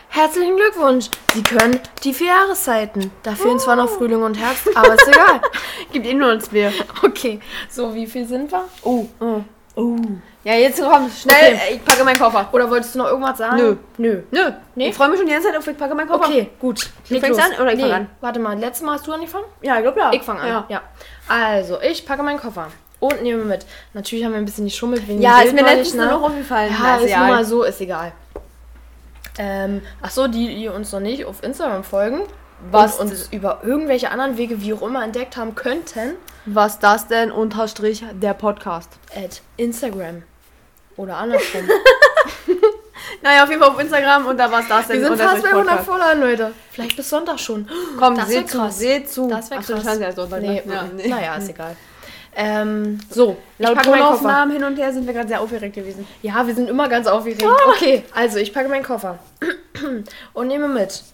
Speaker 1: Herzlichen Glückwunsch! Sie können die vier Jahreszeiten. Da fehlen zwar noch Frühling und Herbst, aber ist egal.
Speaker 2: Gibt eh nur uns Bier.
Speaker 1: Okay, so wie viel sind wir?
Speaker 2: Oh. oh. Ja, jetzt komm, schnell.
Speaker 1: Okay.
Speaker 2: Ich packe meinen Koffer.
Speaker 1: Oder wolltest du noch irgendwas sagen?
Speaker 2: Nö.
Speaker 1: Nö.
Speaker 2: Nö.
Speaker 1: Nee?
Speaker 2: Ich freue mich schon die ganze Zeit auf, ich packe meinen Koffer.
Speaker 1: Okay, gut.
Speaker 2: Du fängst
Speaker 1: los.
Speaker 2: an oder ich
Speaker 1: nee,
Speaker 2: an?
Speaker 1: Warte mal, letztes Mal hast du angefangen?
Speaker 2: Ja, ich glaube ja.
Speaker 1: Ich fange an.
Speaker 2: Ja.
Speaker 1: Ja. Also, ich packe meinen Koffer und nehme mit. Natürlich haben wir ein bisschen geschummelt wegen
Speaker 2: Ja, ist mir letztens nur noch aufgefallen.
Speaker 1: Ja, ist nun mal so, ist egal. Ähm, ach so, die, die uns noch nicht auf Instagram folgen,
Speaker 2: Was-
Speaker 1: und uns über irgendwelche anderen Wege, wie auch immer, entdeckt haben könnten,
Speaker 2: Was das denn unterstrich der Podcast?
Speaker 1: at Instagram. Oder andersrum.
Speaker 2: Naja, auf jeden Fall auf Instagram und da war es das denn
Speaker 1: Wir sind fast bei 100
Speaker 2: Podcast.
Speaker 1: Followern, Leute. Vielleicht bis Sonntag schon.
Speaker 2: Komm,
Speaker 1: Das
Speaker 2: seht zu,
Speaker 1: krass.
Speaker 2: seht zu.
Speaker 1: Das wäre
Speaker 2: Ach so,
Speaker 1: krass.
Speaker 2: das ja Sonntag,
Speaker 1: nee,
Speaker 2: ne? ja, nee.
Speaker 1: Naja, ist egal. Ähm, so,
Speaker 2: Laut. Tonaufnahmen hin und her sind wir gerade sehr aufgeregt gewesen.
Speaker 1: Ja, wir sind immer ganz aufgeregt.
Speaker 2: Ah.
Speaker 1: Okay, also ich packe meinen Koffer und nehme mit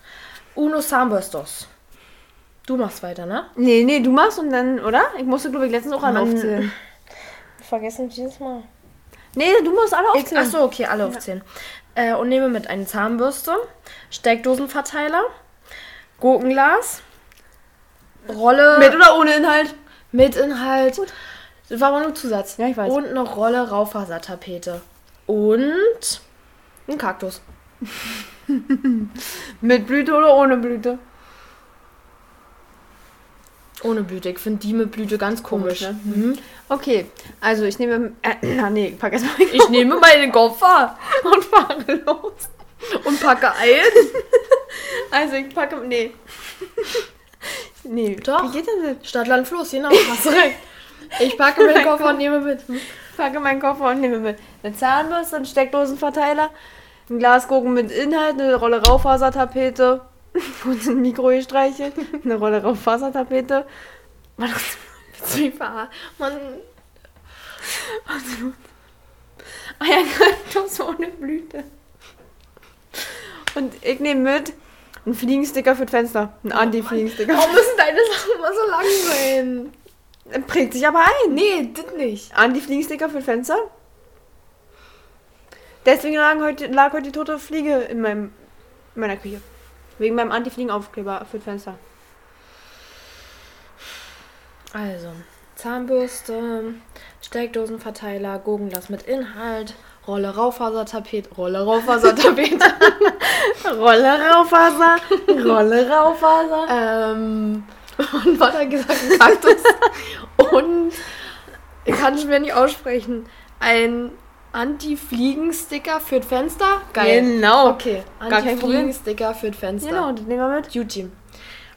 Speaker 1: Uno Zahnbürstos. Du machst weiter, ne?
Speaker 2: Nee, nee, du machst und dann, oder? Ich musste, glaube ich, letztens auch alle aufzählen.
Speaker 1: Vergessen dieses Mal.
Speaker 2: Nee, du musst alle aufzählen.
Speaker 1: achso, okay, alle aufzählen. Äh, und nehme mit eine Zahnbürste, Steckdosenverteiler, Gurkenglas, Rolle
Speaker 2: Mit oder ohne Inhalt?
Speaker 1: Mit Inhalt. Das war aber nur Zusatz.
Speaker 2: Ja, ich weiß.
Speaker 1: Und eine Rolle Raufasertapete. Und ein Kaktus.
Speaker 2: Mit Blüte oder ohne Blüte?
Speaker 1: Ohne Blüte. Ich finde die mit Blüte ganz komisch.
Speaker 2: Komisch, ne?
Speaker 1: mhm.
Speaker 2: Okay, also ich nehme. Äh, na, nee, ich packe erstmal.
Speaker 1: Ich nehme meinen Koffer
Speaker 2: und fahre los.
Speaker 1: und packe ein.
Speaker 2: Also ich packe. Nee. Nee,
Speaker 1: Doch.
Speaker 2: Wie geht das denn?
Speaker 1: Stadt, Land, Fluss, genau. Hast du recht. Ich packe meinen Koffer und nehme mit.
Speaker 2: Ich packe meinen Koffer und nehme mit. Eine Zahnbürste, einen Steckdosenverteiler, ein Glas Gurken mit Inhalt, eine Rolle Raufasertapete und ein Mikro gestreichelt, eine Rolle Raufasertapete. Mann, das-
Speaker 1: Wie war? Man.
Speaker 2: Ah ja, Kaktus ohne Blüte. Und ich nehme mit einen Fliegensticker für das Fenster. Einen Anti-Fliegensticker.
Speaker 1: Warum müssen deine Sachen immer so lang sein?
Speaker 2: Prägt sich aber ein.
Speaker 1: Nee, das nicht.
Speaker 2: Anti-Fliegensticker für das Fenster. Deswegen lag heute, lag heute die tote Fliege in, meinem, in meiner Küche. Wegen meinem Anti-Fliegenaufkleber für das Fenster.
Speaker 1: Also, Zahnbürste, Steckdosenverteiler, Gurkenglas mit Inhalt, Rolle Raufasertapete, Rolle Raufasertapete,
Speaker 2: Rolle Raufaser, Rolle Raufaser.
Speaker 1: ähm, und was hat er gesagt? Kaktus. und, ich kann es mir nicht aussprechen, ein Anti-Fliegen-Sticker für das Fenster. Geil.
Speaker 2: Genau.
Speaker 1: Okay. Anti-Fliegen-Sticker für das Fenster.
Speaker 2: Genau, das nehmen wir mit.
Speaker 1: Duty.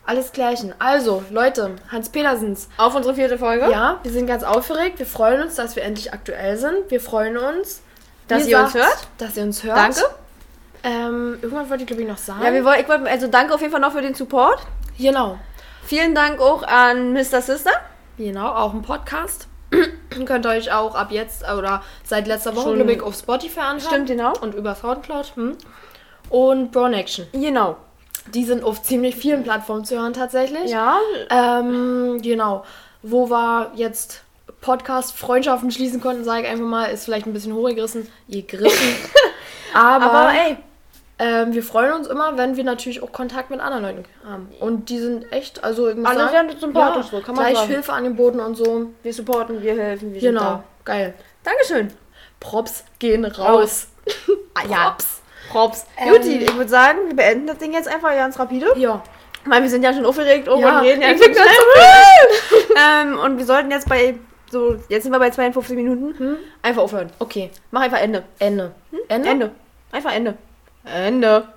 Speaker 1: Alles Gleichen. Also, Leute, Hans Petersens.
Speaker 2: Auf unsere vierte Folge.
Speaker 1: Ja, wir sind ganz aufgeregt. Wir freuen uns, dass wir endlich aktuell sind. Wir freuen uns,
Speaker 2: Dass ihr uns
Speaker 1: gesagt,
Speaker 2: hört.
Speaker 1: Dass ihr uns hört.
Speaker 2: Danke.
Speaker 1: Ähm, irgendwann wollte ich, glaube ich, noch sagen.
Speaker 2: Ja, wir wollten, ich wollte, also danke auf jeden Fall noch für den Support.
Speaker 1: genau.
Speaker 2: Vielen Dank auch an Mr. Sister.
Speaker 1: Genau, auch ein Podcast. Könnt ihr euch auch ab jetzt oder seit letzter Woche, glaube ich, auf Spotify anschauen.
Speaker 2: Stimmt, genau.
Speaker 1: Und über Soundcloud. Hm. Und Brown Action.
Speaker 2: Genau.
Speaker 1: Die sind auf ziemlich vielen Plattformen zu hören, tatsächlich.
Speaker 2: Ja,
Speaker 1: Ähm, genau. Wo wir jetzt Podcast-Freundschaften schließen konnten, sage ich einfach mal, ist vielleicht ein bisschen hochgegriffen. Ihr griffen. aber,
Speaker 2: aber ey,
Speaker 1: Ähm, wir freuen uns immer, wenn wir natürlich auch Kontakt mit anderen Leuten haben. Und die sind echt, also ich muss
Speaker 2: Alle
Speaker 1: sagen,
Speaker 2: sind sympathisch, so kann man
Speaker 1: gleich
Speaker 2: sagen.
Speaker 1: Hilfe angeboten und so.
Speaker 2: Wir supporten, wir helfen, wir sind
Speaker 1: Genau,
Speaker 2: da.
Speaker 1: geil.
Speaker 2: Dankeschön.
Speaker 1: Props gehen raus.
Speaker 2: Ah, ja.
Speaker 1: Props.
Speaker 2: Props.
Speaker 1: Ähm,
Speaker 2: Juti, ich würde sagen, wir beenden das Ding jetzt einfach ganz rapide.
Speaker 1: Ja.
Speaker 2: Meine, wir sind ja schon aufgeregt oh,
Speaker 1: Ja,
Speaker 2: und reden ja
Speaker 1: ich
Speaker 2: schon schnell. ähm, und wir sollten jetzt bei, so, jetzt sind wir bei 52 Minuten, einfach aufhören.
Speaker 1: Okay,
Speaker 2: Mach einfach Ende.
Speaker 1: Ende. Ende?
Speaker 2: Ende. Einfach Ende. Ende.